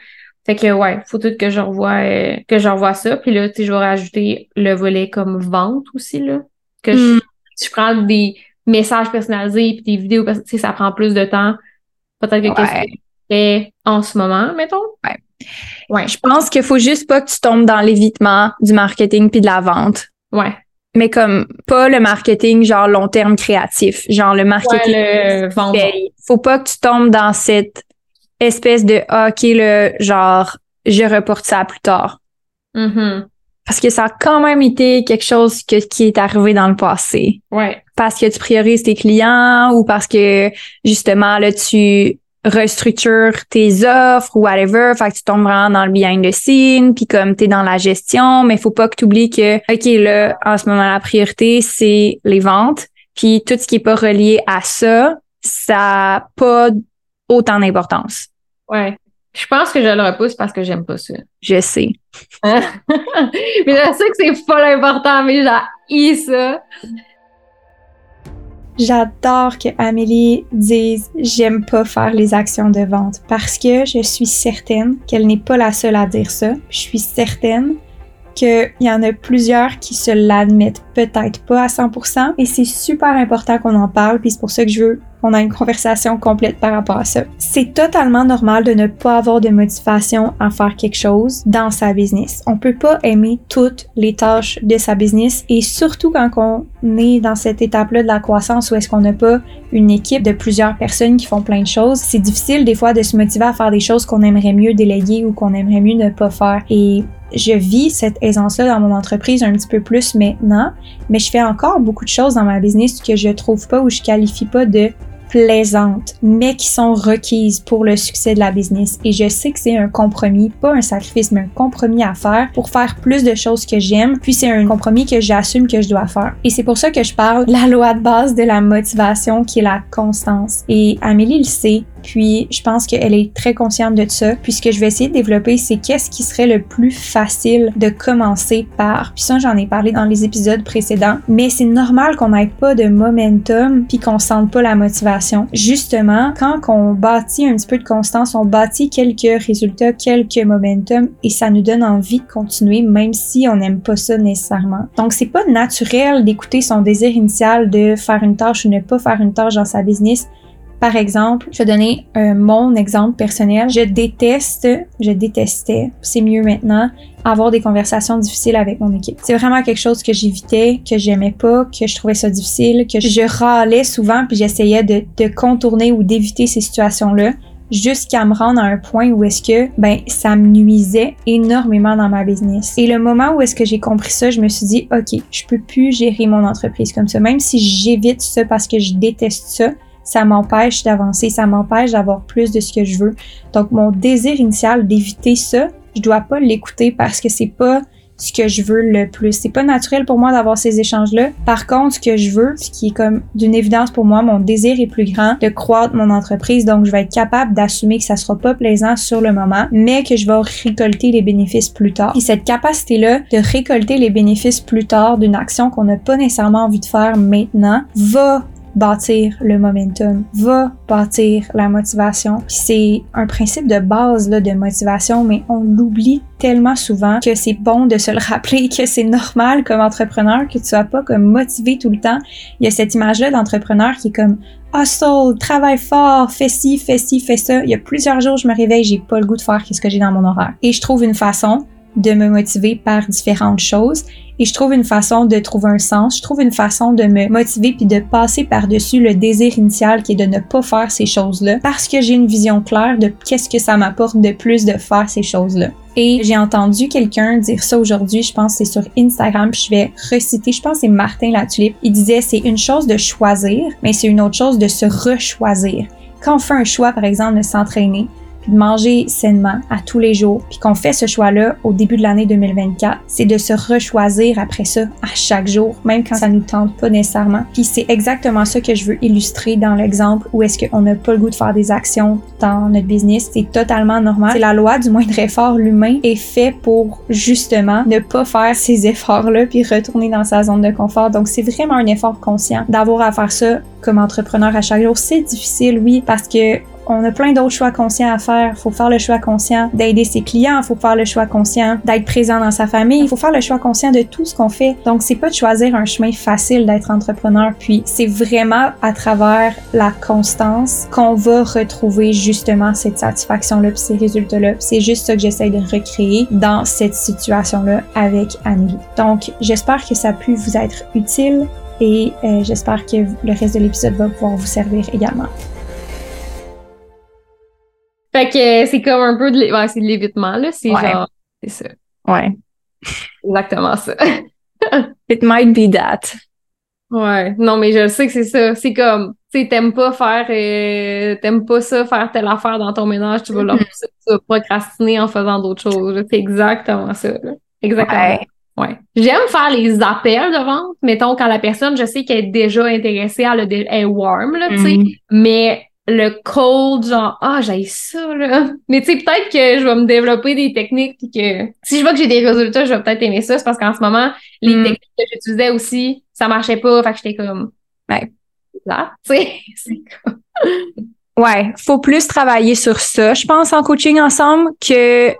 [SPEAKER 2] Fait que ouais, faut tout que je revoie euh, que je revoie ça. Puis là, tu sais, je vais rajouter le volet comme vente aussi, là. Que je, hmm. prends des messages personnalisés puis des vidéos, parce que ça prend plus de temps. Peut-être que qu'est-ce que je fais en ce moment, mettons.
[SPEAKER 3] Ouais. Ouais. Je pense qu'il faut juste pas que tu tombes dans l'évitement du marketing puis de la vente.
[SPEAKER 2] Ouais
[SPEAKER 3] mais comme pas le marketing genre long terme créatif, genre le marketing
[SPEAKER 2] ouais,
[SPEAKER 3] Faut pas que tu tombes dans cette espèce de ah, OK le genre je reporte ça plus tard.
[SPEAKER 2] Mm-hmm.
[SPEAKER 3] Parce que ça a quand même été quelque chose que, qui est arrivé dans le passé.
[SPEAKER 2] Ouais.
[SPEAKER 3] Parce que tu priorises tes clients ou parce que justement là tu restructure tes offres ou whatever, fait que tu tombes vraiment dans le behind the scene, puis comme tu es dans la gestion, mais faut pas que tu oublies que OK là en ce moment la priorité c'est les ventes, puis tout ce qui est pas relié à ça, ça a pas autant d'importance.
[SPEAKER 2] Ouais. Je pense que je le repousse parce que j'aime pas ça.
[SPEAKER 3] Je sais. (laughs)
[SPEAKER 2] mais je sais que c'est pas l'important, mais j'ai ça.
[SPEAKER 1] J'adore que Amélie dise j'aime pas faire les actions de vente parce que je suis certaine qu'elle n'est pas la seule à dire ça. Je suis certaine qu'il y en a plusieurs qui se l'admettent peut-être pas à 100% et c'est super important qu'on en parle puis c'est pour ça que je veux qu'on ait une conversation complète par rapport à ça. C'est totalement normal de ne pas avoir de motivation à faire quelque chose dans sa business. On peut pas aimer toutes les tâches de sa business et surtout quand on est dans cette étape-là de la croissance où est-ce qu'on n'a pas une équipe de plusieurs personnes qui font plein de choses, c'est difficile des fois de se motiver à faire des choses qu'on aimerait mieux déléguer ou qu'on aimerait mieux ne pas faire. Et je vis cette aisance-là dans mon entreprise un petit peu plus maintenant, mais je fais encore beaucoup de choses dans ma business que je trouve pas ou je qualifie pas de plaisantes, mais qui sont requises pour le succès de la business. Et je sais que c'est un compromis, pas un sacrifice, mais un compromis à faire pour faire plus de choses que j'aime. Puis c'est un compromis que j'assume que je dois faire. Et c'est pour ça que je parle la loi de base de la motivation qui est la constance. Et Amélie le sait. Puis je pense qu'elle est très consciente de ça. Puis ce que je vais essayer de développer, c'est qu'est-ce qui serait le plus facile de commencer par. Puis ça, j'en ai parlé dans les épisodes précédents. Mais c'est normal qu'on n'ait pas de momentum puis qu'on sente pas la motivation. Justement, quand on bâtit un petit peu de constance, on bâtit quelques résultats, quelques momentum et ça nous donne envie de continuer même si on n'aime pas ça nécessairement. Donc c'est pas naturel d'écouter son désir initial de faire une tâche ou ne pas faire une tâche dans sa business par exemple, je vais donner euh, mon exemple personnel. Je déteste, je détestais, c'est mieux maintenant, avoir des conversations difficiles avec mon équipe. C'est vraiment quelque chose que j'évitais, que j'aimais pas, que je trouvais ça difficile, que je râlais souvent puis j'essayais de, de contourner ou d'éviter ces situations-là jusqu'à me rendre à un point où est-ce que ben ça me nuisait énormément dans ma business. Et le moment où est-ce que j'ai compris ça, je me suis dit OK, je peux plus gérer mon entreprise comme ça même si j'évite ça parce que je déteste ça, ça m'empêche d'avancer, ça m'empêche d'avoir plus de ce que je veux. Donc mon désir initial d'éviter ça, je dois pas l'écouter parce que c'est pas ce que je veux le plus. C'est pas naturel pour moi d'avoir ces échanges-là. Par contre, ce que je veux, ce qui est comme d'une évidence pour moi, mon désir est plus grand de croître mon entreprise. Donc, je vais être capable d'assumer que ça sera pas plaisant sur le moment, mais que je vais récolter les bénéfices plus tard. Et cette capacité-là de récolter les bénéfices plus tard d'une action qu'on n'a pas nécessairement envie de faire maintenant va bâtir le momentum, va bâtir la motivation. C'est un principe de base là, de motivation, mais on l'oublie tellement souvent que c'est bon de se le rappeler, que c'est normal comme entrepreneur que tu sois pas comme motivé tout le temps. Il y a cette image-là d'entrepreneur qui est comme hustle, travaille fort, fais ci, fais ci, fais ça. Il y a plusieurs jours, je me réveille, j'ai pas le goût de faire ce que j'ai dans mon horaire. Et je trouve une façon de me motiver par différentes choses et je trouve une façon de trouver un sens, je trouve une façon de me motiver puis de passer par-dessus le désir initial qui est de ne pas faire ces choses-là parce que j'ai une vision claire de qu'est-ce que ça m'apporte de plus de faire ces choses-là. Et j'ai entendu quelqu'un dire ça aujourd'hui, je pense c'est sur Instagram, je vais reciter, je pense c'est Martin Latulippe. Il disait c'est une chose de choisir, mais c'est une autre chose de se rechoisir. Quand on fait un choix, par exemple, de s'entraîner, de manger sainement à tous les jours, puis qu'on fait ce choix-là au début de l'année 2024, c'est de se rechoisir après ça à chaque jour, même quand ça nous tente pas nécessairement. Puis c'est exactement ça que je veux illustrer dans l'exemple où est-ce qu'on n'a pas le goût de faire des actions dans notre business. C'est totalement normal. C'est la loi du moindre effort. L'humain est fait pour justement ne pas faire ces efforts-là puis retourner dans sa zone de confort. Donc c'est vraiment un effort conscient d'avoir à faire ça comme entrepreneur à chaque jour. C'est difficile, oui, parce que on a plein d'autres choix conscients à faire. Faut faire le choix conscient d'aider ses clients. Faut faire le choix conscient d'être présent dans sa famille. Il faut faire le choix conscient de tout ce qu'on fait. Donc, c'est pas de choisir un chemin facile d'être entrepreneur. Puis, c'est vraiment à travers la constance qu'on va retrouver justement cette satisfaction-là puis ces résultats-là. C'est juste ça que j'essaie de recréer dans cette situation-là avec Amélie. Donc, j'espère que ça a pu vous être utile et euh, j'espère que le reste de l'épisode va pouvoir vous servir également.
[SPEAKER 2] Fait que c'est comme un peu de, ouais, c'est de l'évitement, là. C'est genre, c'est ça.
[SPEAKER 3] Ouais.
[SPEAKER 2] Exactement ça. (laughs)
[SPEAKER 3] It might be that.
[SPEAKER 2] Ouais. Non, mais je sais que c'est ça. C'est comme, tu sais, t'aimes pas faire, euh, t'aimes pas ça, faire telle affaire dans ton ménage, tu vas, leur, mm-hmm. procrastiner en faisant d'autres choses. C'est exactement ça. Là. Exactement. Ouais. J'aime faire les appels de vente. Mettons, quand la personne, je sais qu'elle est déjà intéressée, elle, est warm, là, tu sais. Mm-hmm. Mais le cold, genre, ah, j'ai ça, là. Mais tu sais, peut-être que je vais me développer des techniques puis que si je vois que j'ai des résultats, je vais peut-être aimer ça. C'est parce qu'en ce moment, les
[SPEAKER 3] Mm.
[SPEAKER 2] techniques que j'utilisais aussi, ça marchait pas. Fait que j'étais comme,
[SPEAKER 3] Ouais.
[SPEAKER 2] là, tu sais, (laughs) c'est comme, (laughs)
[SPEAKER 3] Ouais, faut plus travailler sur ça, je pense, en coaching ensemble que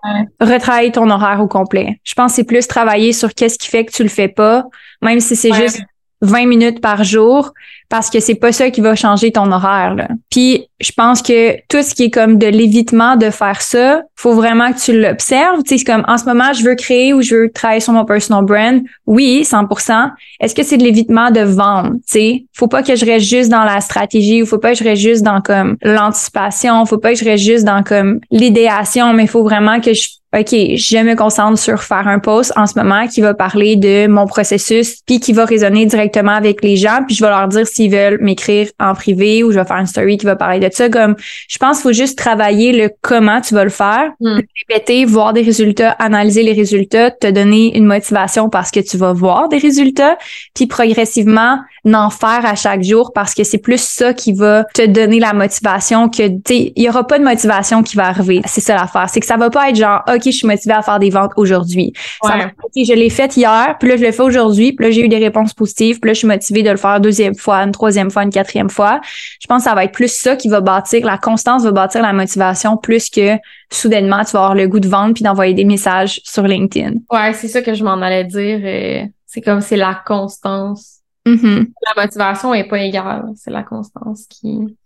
[SPEAKER 3] retravailler ton horaire au complet. Je pense que c'est plus travailler sur qu'est-ce qui fait que tu le fais pas, même si c'est
[SPEAKER 2] Ouais.
[SPEAKER 3] juste 20 minutes par jour, parce que c'est pas ça qui va changer ton horaire. Là. Puis je pense que tout ce qui est comme de l'évitement de faire ça, faut vraiment que tu l'observes. Tu c'est comme en ce moment, je veux créer ou je veux travailler sur mon personal brand. Oui, 100%. Est-ce que c'est de l'évitement de vendre? Tu sais, faut pas que je reste juste dans la stratégie ou faut pas que je reste juste dans comme l'anticipation, faut pas que je reste juste dans comme l'idéation, mais faut vraiment que je OK, je me concentre sur faire un post en ce moment qui va parler de mon processus puis qui va résonner directement avec les gens puis je vais leur dire s'ils veulent m'écrire en privé ou je vais faire une story qui va parler de ça. Comme je pense qu'il faut juste travailler le comment tu vas le faire,
[SPEAKER 2] Mm.
[SPEAKER 3] répéter, voir des résultats, analyser les résultats, te donner une motivation parce que tu vas voir des résultats puis progressivement n'en faire à chaque jour parce que c'est plus ça qui va te donner la motivation que tu sais il y aura pas de motivation qui va arriver. C'est ça l'affaire. C'est que ça va pas être genre ok je suis motivée à faire des ventes aujourd'hui
[SPEAKER 2] Ouais.
[SPEAKER 3] ok je l'ai fait hier puis là je le fais aujourd'hui puis là j'ai eu des réponses positives puis là je suis motivée de le faire une deuxième fois une troisième fois une quatrième fois je pense que ça va être plus ça qui va bâtir la constance va bâtir la motivation plus que soudainement tu vas avoir le goût de vendre puis d'envoyer des messages sur LinkedIn
[SPEAKER 2] ouais, c'est ça que je m'en allais dire. euh, c'est comme, c'est la constance.
[SPEAKER 3] Mhm.
[SPEAKER 2] La motivation est pas égale. C'est la constance qui,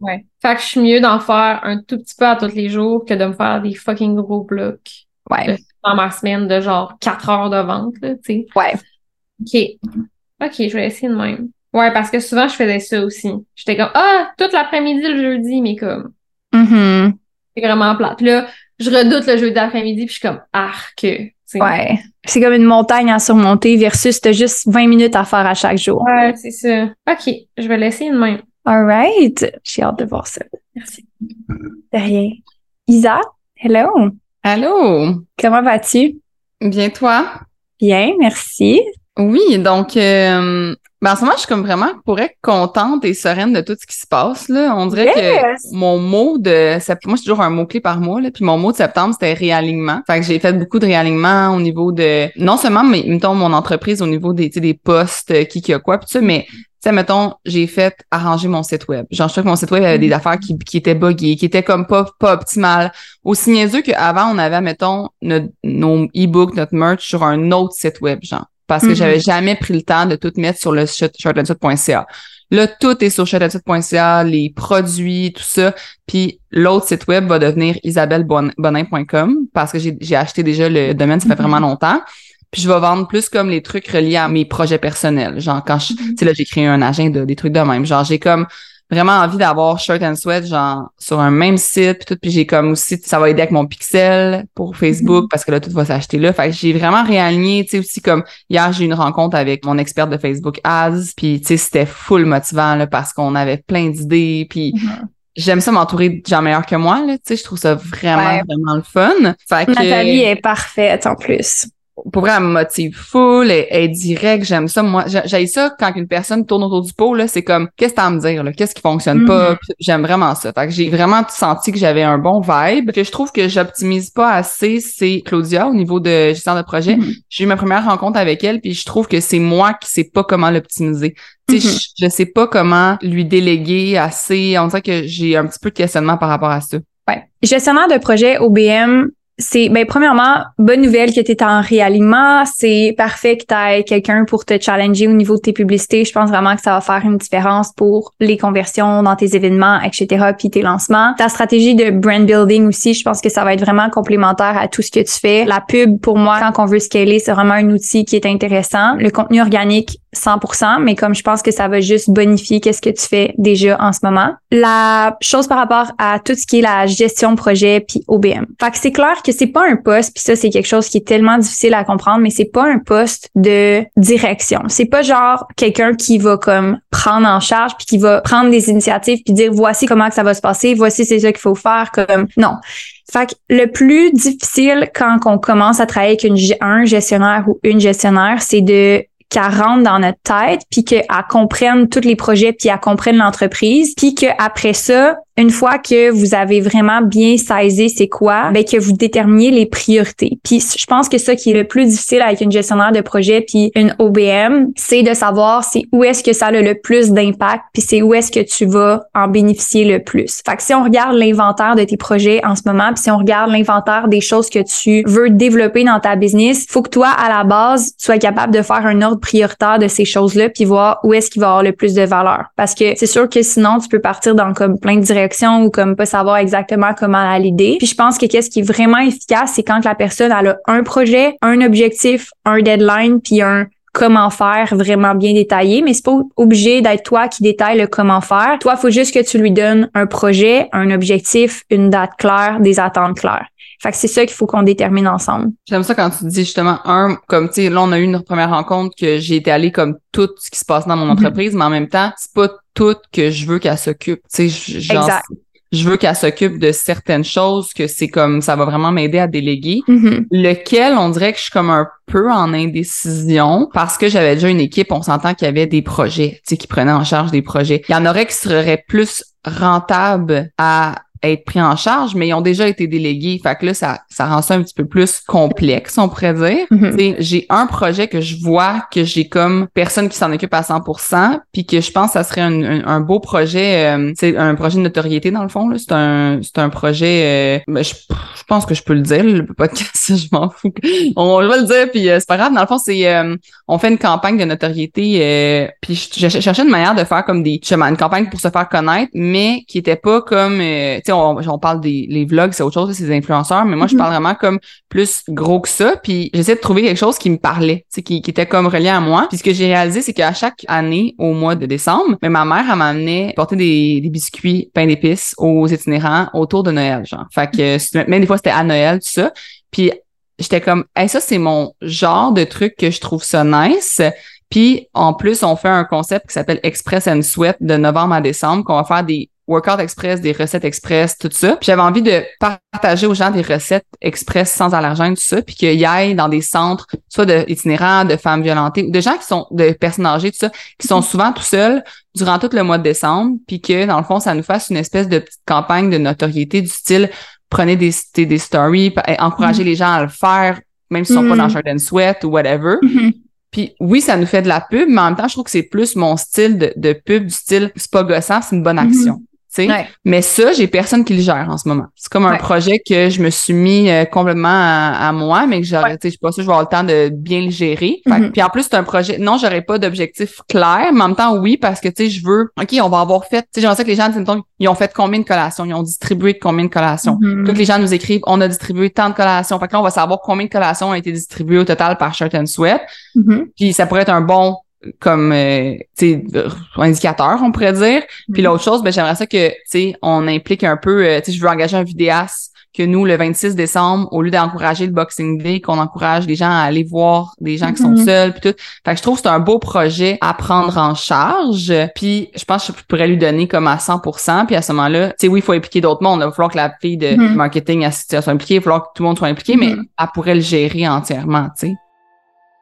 [SPEAKER 2] ouais. Fait que je suis mieux d'en faire un tout petit peu à tous les jours que de me faire des fucking gros blocs.
[SPEAKER 3] ouais
[SPEAKER 2] dans ma semaine de genre 4 heures de vente, là, tu sais.
[SPEAKER 3] ouais
[SPEAKER 2] OK. OK, je vais essayer de même. Ouais, parce que souvent, je faisais ça aussi. J'étais comme, ah, toute l'après-midi le jeudi, mais comme,
[SPEAKER 3] Mhm.
[SPEAKER 2] c'est vraiment plate. Puis là, je redoute le jeudi après-midi, puis je suis comme, arc. tu sais.
[SPEAKER 3] Ouais. C'est comme une montagne à surmonter versus t'as juste 20 minutes à faire à chaque jour.
[SPEAKER 2] Ouais, c'est ça. OK, je vais l'essayer de même.
[SPEAKER 3] All right. J'ai hâte de voir ça.
[SPEAKER 2] Merci.
[SPEAKER 3] De rien. Isa, hello.
[SPEAKER 4] Allô,
[SPEAKER 3] Comment vas-tu?
[SPEAKER 4] bien toi?
[SPEAKER 3] Bien, merci.
[SPEAKER 4] Oui, donc euh, ben en ce moment, je suis comme vraiment pour être contente et sereine de tout ce qui se passe. Là. On dirait
[SPEAKER 3] Yes!
[SPEAKER 4] que mon mot de septembre, moi, j'ai toujours un mot-clé par mois, là, puis mon mot de septembre, c'était réalignement. Fait que j'ai fait beaucoup de réalignement au niveau de non seulement mais mettons mon entreprise au niveau des, tu sais, des postes, euh, qui qui a quoi, puis tout ça, mais sais, mettons, j'ai fait arranger mon site web. Genre, je trouvais que mon site web avait des affaires qui, qui étaient buggées, qui étaient comme pas, pas optimales. Aussi niaiseux qu'avant, on avait, mettons, notre, nos e-books, notre merch sur un autre site web, genre. Parce que
[SPEAKER 3] Mhm.
[SPEAKER 4] j'avais jamais pris le temps de tout mettre sur le shortandsuit.ca. Là, tout est sur shortandsuit.ca, les produits, tout ça. Puis l'autre site web va devenir isabellebonin.com parce que j'ai j'ai acheté déjà le domaine, ça fait vraiment longtemps. Puis je vais vendre plus comme les trucs reliés à mes projets personnels. Genre quand je, tu sais là, j'ai créé un agenda, des trucs de même. Genre j'ai comme vraiment envie d'avoir Shirt and Sweat genre sur un même site puis tout puis j'ai comme aussi ça va aider avec mon pixel pour Facebook parce que là tout va s'acheter là. Fait que j'ai vraiment réaligné, tu sais aussi comme hier j'ai eu une rencontre avec mon expert de Facebook Ads puis tu sais c'était full motivant là parce qu'on avait plein d'idées puis j'aime ça m'entourer de gens meilleurs que moi là, tu sais je trouve ça vraiment
[SPEAKER 3] Ouais.
[SPEAKER 4] vraiment le fun. Fait que
[SPEAKER 3] Nathalie est parfaite en plus.
[SPEAKER 4] Pour vrai, elle me motive full, elle, elle est directe, j'aime ça. Moi, j'ai ça quand une personne tourne autour du pot, là, c'est comme, qu'est-ce que t'as à me dire, là? Qu'est-ce qui fonctionne pas?
[SPEAKER 3] Mhm.
[SPEAKER 4] Puis J'aime vraiment ça. Fait que j'ai vraiment senti que j'avais un bon vibe. Que je trouve que j'optimise pas assez, c'est Claudia au niveau de gestion de projet.
[SPEAKER 3] Mhm.
[SPEAKER 4] J'ai eu ma première rencontre avec elle, puis je trouve que c'est moi qui sais pas comment l'optimiser.
[SPEAKER 3] Mhm.
[SPEAKER 4] je, je sais pas comment lui déléguer assez. On dirait que j'ai un petit peu de questionnement par rapport à ça.
[SPEAKER 3] Ouais. Gestionnaire de projet OBM, c'est ben premièrement bonne nouvelle que tu es en réalignement, c'est parfait que tu aies quelqu'un pour te challenger au niveau de tes publicités. Je pense vraiment que ça va faire une différence pour les conversions dans tes événements, etc. puis tes lancements. Ta stratégie de brand building aussi, je pense que ça va être vraiment complémentaire à tout ce que tu fais. La pub pour moi quand on veut scaler, c'est vraiment un outil qui est intéressant. Le contenu organique 100%, mais comme je pense que ça va juste bonifier qu'est-ce que tu fais déjà en ce moment. La chose par rapport à tout ce qui est la gestion projet puis OBM. Fait que c'est clair que c'est pas un poste, puis ça c'est quelque chose qui est tellement difficile à comprendre, mais c'est pas un poste de direction. C'est pas genre quelqu'un qui va comme prendre en charge puis qui va prendre des initiatives puis dire voici comment que ça va se passer, voici c'est ça qu'il faut faire comme non. Fait que le plus difficile quand on commence à travailler avec un gestionnaire ou une gestionnaire, c'est de qu'elle rentre dans notre tête, puis qu'elle comprenne tous les projets, puis elle comprenne l'entreprise, puis qu'après ça, une fois que vous avez vraiment bien saisi c'est quoi, ben que vous déterminiez les priorités. Puis je pense que ça qui est le plus difficile avec une gestionnaire de projet puis une OBM, c'est de savoir c'est où est-ce que ça a le plus d'impact puis c'est où est-ce que tu vas en bénéficier le plus. Fait que si on regarde l'inventaire de tes projets en ce moment puis si on regarde l'inventaire des choses que tu veux développer dans ta business, faut que toi à la base sois capable de faire un ordre prioritaire de ces choses-là puis voir où est-ce qu'il va avoir le plus de valeur parce que c'est sûr que sinon tu peux partir dans comme plein de directions ou comme pas savoir exactement comment l'idée. Puis je pense que qu'est-ce qui est vraiment efficace, c'est quand la personne elle a un projet, un objectif, un deadline, puis un comment faire vraiment bien détaillé, mais c'est pas obligé d'être toi qui détaille le comment faire. Toi, il faut juste que tu lui donnes un projet, un objectif, une date claire, des attentes claires. Fait que c'est ça qu'il faut qu'on détermine ensemble.
[SPEAKER 4] J'aime ça quand tu dis justement un, comme tu sais, là on a eu une première rencontre que j'ai été allée comme tout ce qui se passe dans mon mhm. entreprise, mais en même temps, c'est pas tout que je veux qu'elle s'occupe. Tu sais, exact je veux qu'elle s'occupe de certaines choses, que c'est comme ça va vraiment m'aider à déléguer. Mm-hmm. Lequel, on dirait que je suis comme un peu en indécision parce que j'avais déjà une équipe, on s'entend qu'il y avait des projets, tu sais, qui prenaient en charge des projets. Il y en aurait qui seraient plus rentables à être pris en charge, mais ils ont déjà été délégués. Fait que là, ça, ça rend ça un petit peu plus complexe, on pourrait dire. Mm-hmm. J'ai un projet que je vois que j'ai comme personne qui s'en occupe à 100%, puis que je pense que ça serait un, un, beau projet. Euh, c'est un projet de notoriété, dans le fond. C'est un, c'est un projet... Euh, je, je, pense que je peux le dire, le podcast, (laughs) je m'en fous. On, va le dire, puis euh, c'est pas grave. Dans le fond, c'est... on fait une campagne de notoriété, puis je, cherchais une manière de faire comme des... une campagne pour se faire connaître, mais qui était pas comme on, parle des les vlogs, c'est autre chose, c'est des influenceurs, mais moi, je mhm. parle vraiment comme plus gros que ça. Puis j'essaie de trouver quelque chose qui me parlait, qui, qui était comme relié à moi. Puis ce que j'ai réalisé, c'est qu'à chaque année, au mois de décembre, mais ma mère, elle m'amenait porter des, des biscuits, pain d'épices aux itinérants autour de Noël, genre. Fait que même des fois, c'était à Noël, tout ça. Puis j'étais comme, hey, ça, c'est mon genre de truc que je trouve ça nice. Puis en plus, on fait un concept qui s'appelle Express and Sweat de novembre à décembre, qu'on va faire des workout express, des recettes express, tout ça. Puis j'avais envie de partager aux gens des recettes express sans allergène, tout ça, puis qu'ils aillent dans des centres, soit de itinérants, de femmes violentées, ou de gens qui sont, de personnes âgées, tout ça, qui sont souvent tout seuls durant tout le mois de décembre, puis que, dans le fond, ça nous fasse une espèce de petite campagne de notoriété du style prenez des, des stories, encouragez mm-hmm. les gens à le faire, même s'ils sont pas dans. Shirt and Sweat ou whatever. Puis oui, ça nous fait de la pub, mais en même temps, je trouve que c'est plus mon style de, de pub, du style c'est pas gossant, c'est une bonne action. Mais ça, j'ai personne qui le gère en ce moment. C'est comme un projet que je me suis mis euh, complètement à, moi, mais que j'aurais, ouais. je sais pas si je vais avoir le temps de bien le gérer. Mm-hmm. Puis en plus, c'est un projet, non, j'aurais pas d'objectif clair, mais en même temps, oui, parce que, tu sais, je veux, OK, on va avoir fait, tu sais, j'aimerais ça que les gens disent, ils ont fait combien de collations, ils ont distribué combien de collations? Mm les gens nous écrivent, on a distribué tant de collations. Fait que là, on va savoir combien de collations ont été distribuées au total par Shirt and Sweat. Mm-hmm. Puis ça pourrait être un bon comme euh, indicateur on pourrait dire. Puis mhm. l'autre chose ben j'aimerais ça que on implique un peu euh, tu sais je veux engager un vidéaste que nous le 26 décembre au lieu d'encourager le Boxing Day qu'on encourage les gens à aller voir des gens qui sont mhm. seuls puis tout. Fait que je trouve que c'est un beau projet à prendre en charge. Puis je pense que je pourrais lui donner comme à 100% puis à ce moment-là tu sais oui il faut impliquer d'autres mondes il va falloir que la fille de mhm. marketing soit impliquée. Il va falloir que tout le monde soit impliqué mais elle pourrait le gérer entièrement tu sais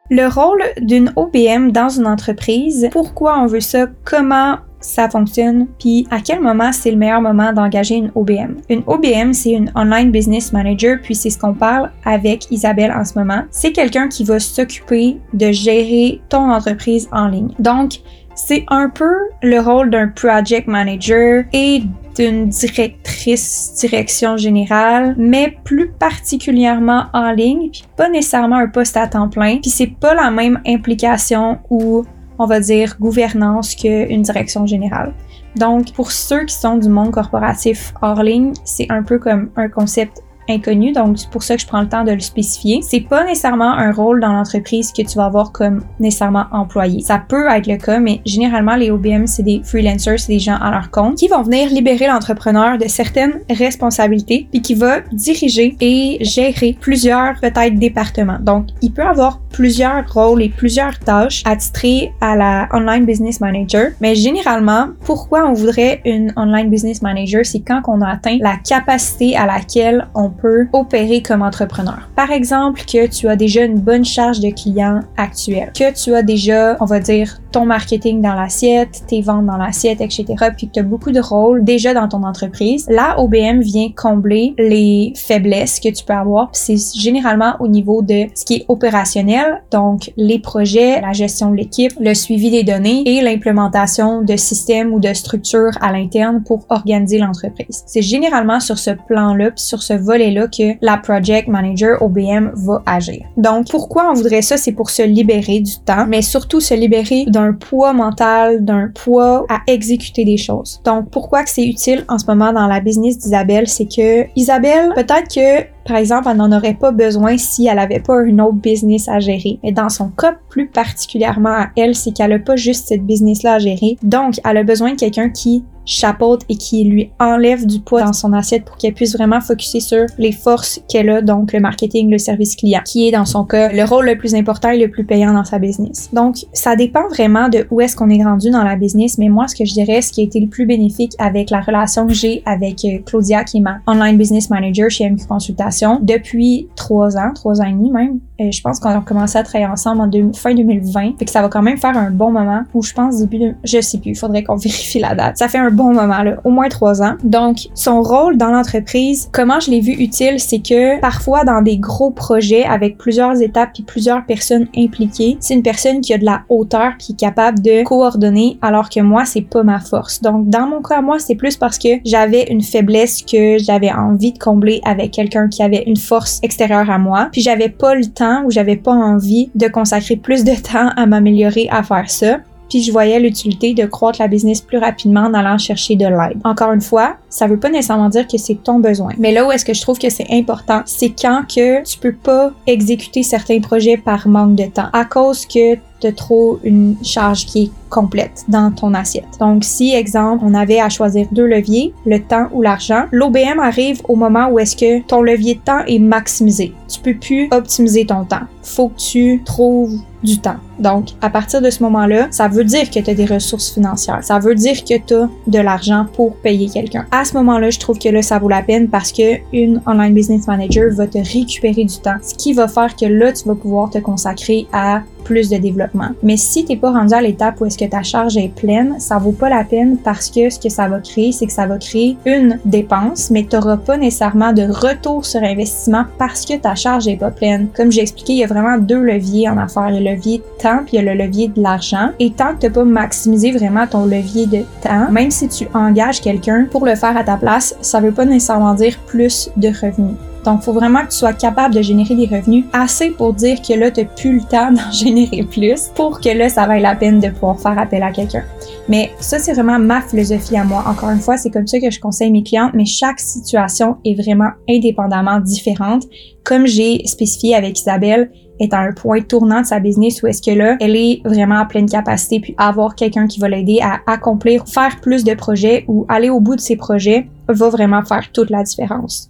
[SPEAKER 1] le rôle d'une OBM dans une entreprise, pourquoi on veut ça, comment ça fonctionne, puis à quel moment c'est le meilleur moment d'engager une OBM. Une OBM, c'est une Online Business Manager, puis c'est ce qu'on parle avec Isabelle en ce moment. C'est quelqu'un qui va s'occuper de gérer ton entreprise en ligne. Donc, c'est un peu le rôle d'un project manager et d'une directrice direction générale, mais plus particulièrement en ligne, puis pas nécessairement un poste à temps plein, puis c'est pas la même implication ou on va dire gouvernance qu'une direction générale. Donc, pour ceux qui sont du monde corporatif hors ligne, c'est un peu comme un concept inconnu, donc c'est pour ça que je prends le temps de le spécifier. C'est pas nécessairement un rôle dans l'entreprise que tu vas avoir comme nécessairement employé. Ça peut être le cas, mais généralement les OBM c'est des freelancers, c'est des gens à leur compte qui vont venir libérer l'entrepreneur de certaines responsabilités puis qui va diriger et gérer plusieurs peut-être départements. Donc il peut avoir plusieurs rôles et plusieurs tâches attitrées à la online business manager, mais généralement pourquoi on voudrait une online business manager, c'est quand on a atteint la capacité à laquelle on peut opérer comme entrepreneur. Par exemple, que tu as déjà une bonne charge de clients actuels, que tu as déjà, on va dire, ton marketing dans l'assiette, tes ventes dans l'assiette, etc., puis que tu as beaucoup de rôles déjà dans ton entreprise, là, OBM vient combler les faiblesses que tu peux avoir. C'est généralement au niveau de ce qui est opérationnel, donc les projets, la gestion de l'équipe, le suivi des données et l'implémentation de systèmes ou de structures à l'interne pour organiser l'entreprise. C'est généralement sur ce plan-là, sur ce volet-là que la project manager OBM va agir. Donc, pourquoi on voudrait ça? C'est pour se libérer du temps, mais surtout se libérer d'un poids mental, d'un poids à exécuter des choses. Donc, pourquoi que c'est utile en ce moment dans la business d'Isabelle? C'est que Isabelle, peut-être que par exemple, elle n'en aurait pas besoin si elle avait pas une autre business à gérer. Mais dans son cas plus particulièrement à elle, c'est qu'elle a pas juste cette business-là à gérer. Donc, elle a besoin de quelqu'un qui chapeaute et qui lui enlève du poids dans son assiette pour qu'elle puisse vraiment focuser sur les forces qu'elle a, donc le marketing, le service client, qui est dans son cas le rôle le plus important et le plus payant dans sa business. Donc, ça dépend vraiment de où est-ce qu'on est rendu dans la business, mais moi, ce que je dirais, ce qui a été le plus bénéfique avec la relation que j'ai avec euh, Claudia, qui est ma online business manager chez MQ Consultation, depuis trois ans, trois ans et demi même, je pense qu'on a commencé à travailler ensemble en fin 2020, fait que ça va quand même faire un bon moment, ou je pense début de, je sais plus, il faudrait qu'on (laughs) vérifie la date. Ça fait un bon moment, là, au moins trois ans. Donc, son rôle dans l'entreprise, comment je l'ai vu utile, c'est que parfois dans des gros projets avec plusieurs étapes et plusieurs personnes impliquées, c'est une personne qui a de la hauteur qui est capable de coordonner, alors que moi, c'est pas ma force. Donc, dans mon cas, moi, c'est plus parce que j'avais une faiblesse que j'avais envie de combler avec quelqu'un qui une force extérieure à moi, puis j'avais pas le temps ou j'avais pas envie de consacrer plus de temps à m'améliorer à faire ça puis je voyais l'utilité de croître la business plus rapidement en allant chercher de l'aide. Encore une fois, ça veut pas nécessairement dire que c'est ton besoin. Mais là où est-ce que je trouve que c'est important, c'est quand que tu peux pas exécuter certains projets par manque de temps à cause que tu as trop une charge qui est complète dans ton assiette. Donc si exemple, on avait à choisir deux leviers, le temps ou l'argent, l'OBM arrive au moment où est-ce que ton levier de temps est maximisé. Tu peux plus optimiser ton temps. Faut que tu trouves du temps. Donc, à partir de ce moment-là, ça veut dire que tu as des ressources financières. Ça veut dire que tu as de l'argent pour payer quelqu'un. À ce moment-là, je trouve que là, ça vaut la peine parce que une online business manager va te récupérer du temps, ce qui va faire que là, tu vas pouvoir te consacrer à plus de développement. Mais si t'es pas rendu à l'étape où que ta charge est pleine, ça vaut pas la peine parce que ce que ça va créer, c'est que ça va créer une dépense, mais t'auras pas nécessairement de retour sur investissement parce que ta charge est pas pleine. Comme j'ai expliqué, il y a vraiment deux leviers en affaires. Le levier de temps puis il y a le levier de l'argent. Et tant que t'as pas maximisé vraiment ton levier de temps, même si tu engages quelqu'un pour le faire à ta place, ça veut pas nécessairement dire plus de revenus. Donc, il faut vraiment que tu sois capable de générer des revenus assez pour dire que là, tu n'as plus le temps (laughs) d'en générer plus pour que là, ça vaille la peine de pouvoir faire appel à quelqu'un. Mais ça, c'est vraiment ma philosophie à moi. Encore une fois, c'est comme ça que je conseille mes clientes, mais chaque situation est vraiment indépendamment différente. Comme j'ai spécifié avec Isabelle, est à un point tournant de sa business où est-ce que là, elle est vraiment à pleine capacité, puis avoir quelqu'un qui va l'aider à accomplir, faire plus de projets ou aller au bout de ses projets va vraiment faire toute la différence.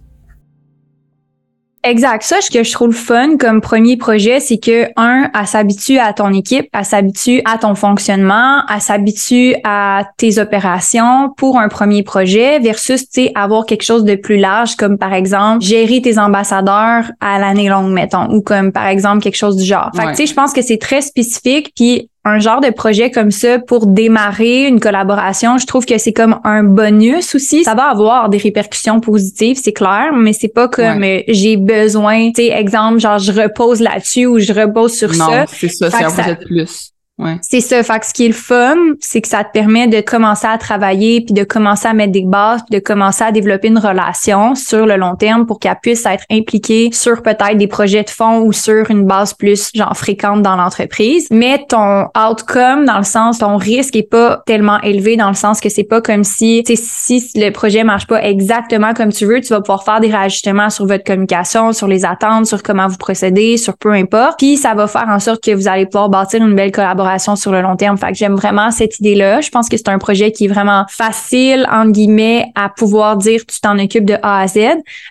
[SPEAKER 3] Exact. Ça, ce que je trouve fun comme premier projet, c'est que, un, elle s'habitue à ton équipe, elle s'habitue à ton fonctionnement, elle s'habitue à tes opérations pour un premier projet versus, tu sais, avoir quelque chose de plus large, comme par exemple, gérer tes ambassadeurs à l'année longue, mettons, ou comme par exemple quelque chose du genre. Fait que, tu sais, je pense que c'est très spécifique, puis un genre de projet comme ça pour démarrer une collaboration, je trouve que c'est comme un bonus aussi. Ça va avoir des répercussions positives, c'est clair, mais c'est pas comme euh, j'ai besoin, tu sais, exemple, genre je repose là-dessus ou je repose sur
[SPEAKER 4] ça.
[SPEAKER 3] Non,
[SPEAKER 4] c'est ça, c'est un projet de plus.
[SPEAKER 3] C'est ça. Fait que ce qui est le fun, c'est que ça te permet de commencer à travailler, puis de commencer à mettre des bases, puis de commencer à développer une relation sur le long terme pour qu'elle puisse être impliquée sur peut-être des projets de fonds ou sur une base plus genre fréquente dans l'entreprise. Mais ton outcome, dans le sens, ton risque est pas tellement élevé dans le sens que c'est pas comme si, si le projet marche pas exactement comme tu veux, tu vas pouvoir faire des réajustements sur votre communication, sur les attentes, sur comment vous procédez, sur peu importe. Puis ça va faire en sorte que vous allez pouvoir bâtir une belle collaboration sur le long terme. Fait que j'aime vraiment cette idée-là. Je pense que c'est un projet qui est vraiment facile, entre guillemets, à pouvoir dire tu t'en occupes de A à Z.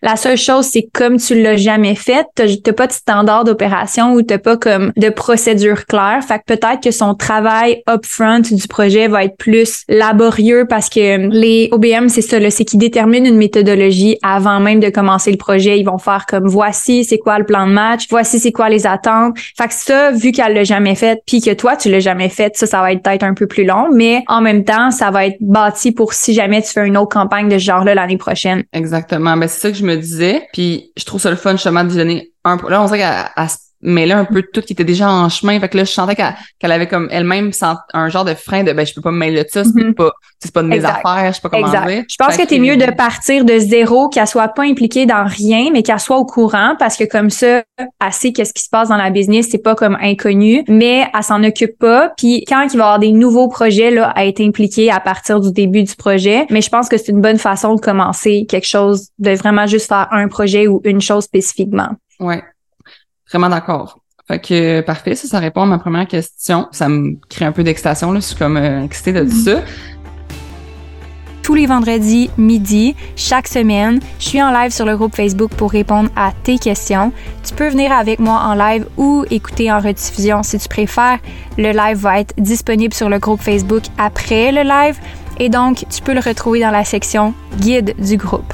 [SPEAKER 3] La seule chose, c'est comme tu l'as jamais fait, t'as pas de standard d'opération ou t'as pas comme de procédure claire. Fait que peut-être que son travail upfront du projet va être plus laborieux parce que les OBM, c'est ça, c'est qu'ils déterminent une méthodologie avant même de commencer le projet. Ils vont faire comme voici c'est quoi le plan de match, voici c'est quoi les attentes? Fait que ça, vu qu'elle l'a jamais fait, puis que toi tu l'as jamais fait, ça, ça va être peut-être un peu plus long, mais en même temps, ça va être bâti pour si jamais tu fais une autre campagne de ce genre-là l'année prochaine.
[SPEAKER 4] Exactement. Ben, c'est ça que je me disais. Puis je trouve ça le fun justement de donner un Là, on sait qu'elle mais là un peu tout qui était déjà en chemin. Fait que là je sentais qu'elle avait comme elle-même un genre de frein de ben je peux pas me mêler de ça c'est pas c'est pas de mes affaires je sais pas comment exact. dire.
[SPEAKER 3] Je pense que, t'es mieux de partir de zéro qu'elle soit pas impliquée dans rien mais qu'elle soit au courant parce que comme ça elle sait qu'est-ce qui se passe dans la business c'est pas comme inconnu mais elle s'en occupe pas. Puis quand il va y avoir des nouveaux projets là à être impliquée à partir du début du projet mais je pense que c'est une bonne façon de commencer quelque chose de vraiment juste faire un projet ou une chose spécifiquement.
[SPEAKER 4] Ouais Vraiment d'accord. Fait que parfait, ça, ça répond à ma première question. Ça me crée un peu d'excitation, là. Je suis comme euh, excitée de tout ça.
[SPEAKER 1] Tous les vendredis midi, chaque semaine, je suis en live sur le groupe Facebook pour répondre à tes questions. Tu peux venir avec moi en live ou écouter en rediffusion si tu préfères. Le live va être disponible sur le groupe Facebook après le live et donc tu peux le retrouver dans la section guide du groupe.